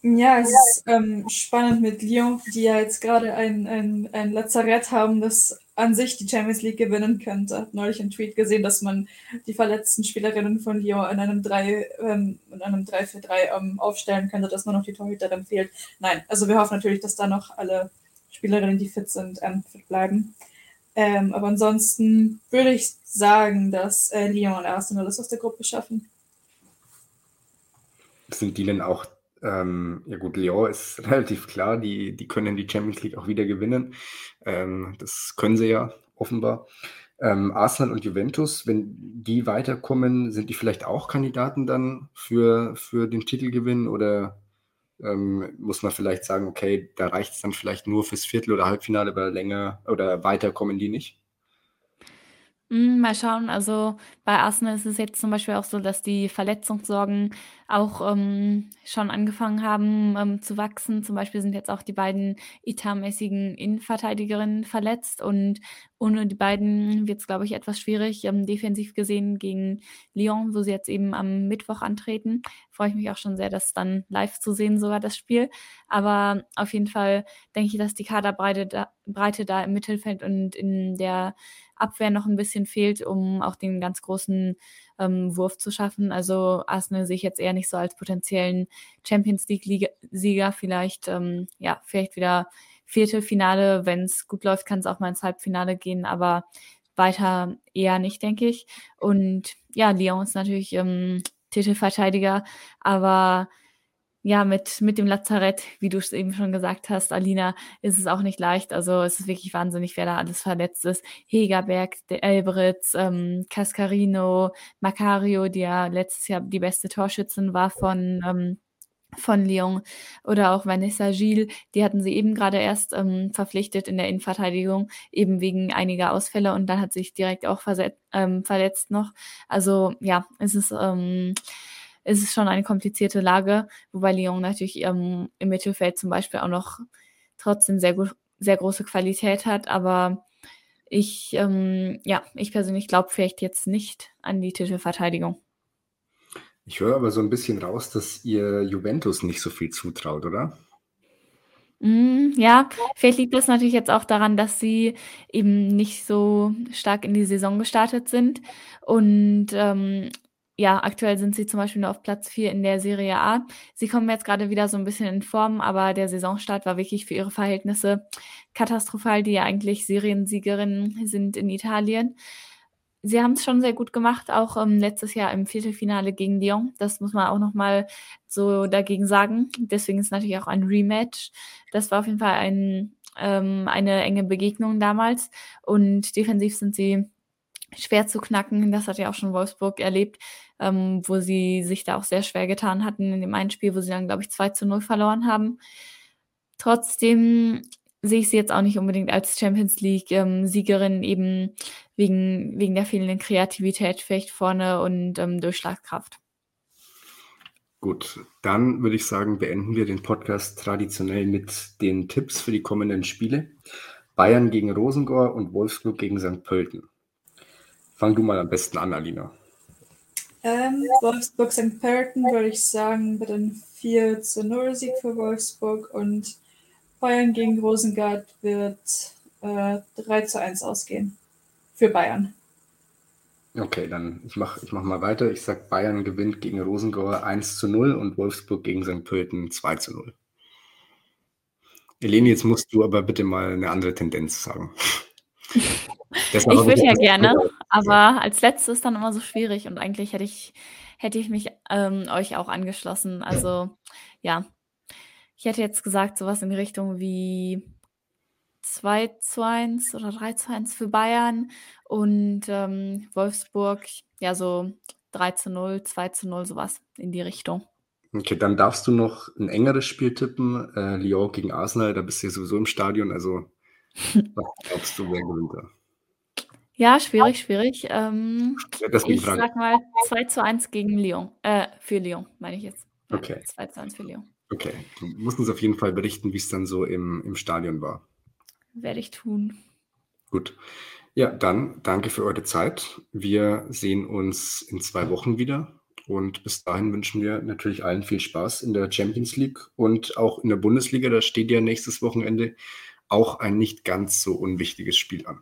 Ja, es ist ähm, spannend mit Lyon, die ja jetzt gerade ein, ein, ein Lazarett haben, das an sich die Champions League gewinnen könnte. Ich habe neulich einen Tweet gesehen, dass man die verletzten Spielerinnen von Lyon in einem 3 ähm, 3-4-3 ähm, aufstellen könnte, dass nur noch die Torhüterin fehlt. Nein, also wir hoffen natürlich, dass da noch alle Spielerinnen, die fit sind, ähm, fit bleiben. Ähm, aber ansonsten würde ich sagen, dass äh, Lyon und Arsenal das aus der Gruppe schaffen. Sind die denn auch ähm, ja gut, Lyon ist <laughs> relativ klar, die, die können die Champions League auch wieder gewinnen. Ähm, das können sie ja offenbar. Ähm, Arsenal und Juventus, wenn die weiterkommen, sind die vielleicht auch Kandidaten dann für, für den Titelgewinn oder ähm, muss man vielleicht sagen, okay, da reicht es dann vielleicht nur fürs Viertel- oder Halbfinale, aber länger oder weiter kommen die nicht? Hm, mal schauen. Also, bei Arsenal ist es jetzt zum Beispiel auch so, dass die Verletzungssorgen auch, ähm, schon angefangen haben, ähm, zu wachsen. Zum Beispiel sind jetzt auch die beiden etatmäßigen Innenverteidigerinnen verletzt und ohne die beiden wird es, glaube ich, etwas schwierig, ähm, defensiv gesehen gegen Lyon, wo sie jetzt eben am Mittwoch antreten. Freue ich mich auch schon sehr, das dann live zu sehen sogar, das Spiel. Aber auf jeden Fall denke ich, dass die Kaderbreite da Breite da im Mittelfeld und in der Abwehr noch ein bisschen fehlt, um auch den ganz großen ähm, Wurf zu schaffen. Also Arsenal sehe ich jetzt eher nicht so als potenziellen Champions League-Sieger. Vielleicht, ähm, ja, vielleicht wieder Viertelfinale. Wenn es gut läuft, kann es auch mal ins Halbfinale gehen, aber weiter eher nicht, denke ich. Und ja, Lyon ist natürlich ähm, Titelverteidiger, aber ja, mit, mit dem Lazarett, wie du es eben schon gesagt hast, Alina, ist es auch nicht leicht. Also es ist wirklich wahnsinnig, wer da alles verletzt ist. Hegerberg, der Elbritz, ähm, Cascarino, Macario, die ja letztes Jahr die beste Torschützin war von, ähm, von Lyon oder auch Vanessa Gilles, die hatten sie eben gerade erst ähm, verpflichtet in der Innenverteidigung, eben wegen einiger Ausfälle und dann hat sich direkt auch ähm, verletzt noch. Also ja, es ist ähm, ist es schon eine komplizierte Lage, wobei Lyon natürlich ähm, im Mittelfeld zum Beispiel auch noch trotzdem sehr gut, sehr große Qualität hat, aber ich, ähm, ja, ich persönlich glaube vielleicht jetzt nicht an die Titelverteidigung. Ich höre aber so ein bisschen raus, dass ihr Juventus nicht so viel zutraut, oder? Mm, ja, vielleicht liegt das natürlich jetzt auch daran, dass sie eben nicht so stark in die Saison gestartet sind und ähm, ja, aktuell sind sie zum Beispiel nur auf Platz 4 in der Serie A. Sie kommen jetzt gerade wieder so ein bisschen in Form, aber der Saisonstart war wirklich für ihre Verhältnisse katastrophal, die ja eigentlich Seriensiegerinnen sind in Italien. Sie haben es schon sehr gut gemacht, auch ähm, letztes Jahr im Viertelfinale gegen Lyon. Das muss man auch nochmal so dagegen sagen. Deswegen ist natürlich auch ein Rematch. Das war auf jeden Fall ein, ähm, eine enge Begegnung damals. Und defensiv sind sie schwer zu knacken. Das hat ja auch schon Wolfsburg erlebt, ähm, wo sie sich da auch sehr schwer getan hatten in dem einen Spiel, wo sie dann, glaube ich, 2 zu 0 verloren haben. Trotzdem sehe ich sie jetzt auch nicht unbedingt als Champions League-Siegerin, ähm, eben wegen, wegen der fehlenden Kreativität vielleicht vorne und ähm, Durchschlagskraft. Gut, dann würde ich sagen, beenden wir den Podcast traditionell mit den Tipps für die kommenden Spiele. Bayern gegen Rosengor und Wolfsburg gegen St. Pölten. Fang du mal am besten an, Alina. Ähm, Wolfsburg St. Pölten würde ich sagen, mit einem 4 zu 0 Sieg für Wolfsburg und Bayern gegen Rosengard wird äh, 3 zu 1 ausgehen. Für Bayern. Okay, dann ich mache ich mach mal weiter. Ich sage, Bayern gewinnt gegen Rosengauer 1 zu 0 und Wolfsburg gegen St. Pölten 2 zu 0. Eleni, jetzt musst du aber bitte mal eine andere Tendenz sagen. <laughs> ich würde ja gerne, aber als letztes ist dann immer so schwierig und eigentlich hätte ich, hätte ich mich ähm, euch auch angeschlossen. Also ja, ich hätte jetzt gesagt, sowas in die Richtung wie 2 zu 1 oder 3 zu 1 für Bayern und ähm, Wolfsburg, ja, so 3 zu 0, 2 zu 0, sowas in die Richtung. Okay, dann darfst du noch ein engeres Spiel tippen. Äh, Lyon gegen Arsenal, da bist du ja sowieso im Stadion. Also, <laughs> was glaubst du, wer gewinnt da? Ja, schwierig, schwierig. Ähm, ja, ich Frage. sag mal 2 zu 1 gegen Lyon. Äh, für Lyon, meine ich jetzt. Ja, okay. 2 zu 1 für Lyon. Okay, du musst uns auf jeden Fall berichten, wie es dann so im, im Stadion war. Werde ich tun. Gut. Ja, dann danke für eure Zeit. Wir sehen uns in zwei Wochen wieder. Und bis dahin wünschen wir natürlich allen viel Spaß in der Champions League und auch in der Bundesliga. Da steht ja nächstes Wochenende auch ein nicht ganz so unwichtiges Spiel an.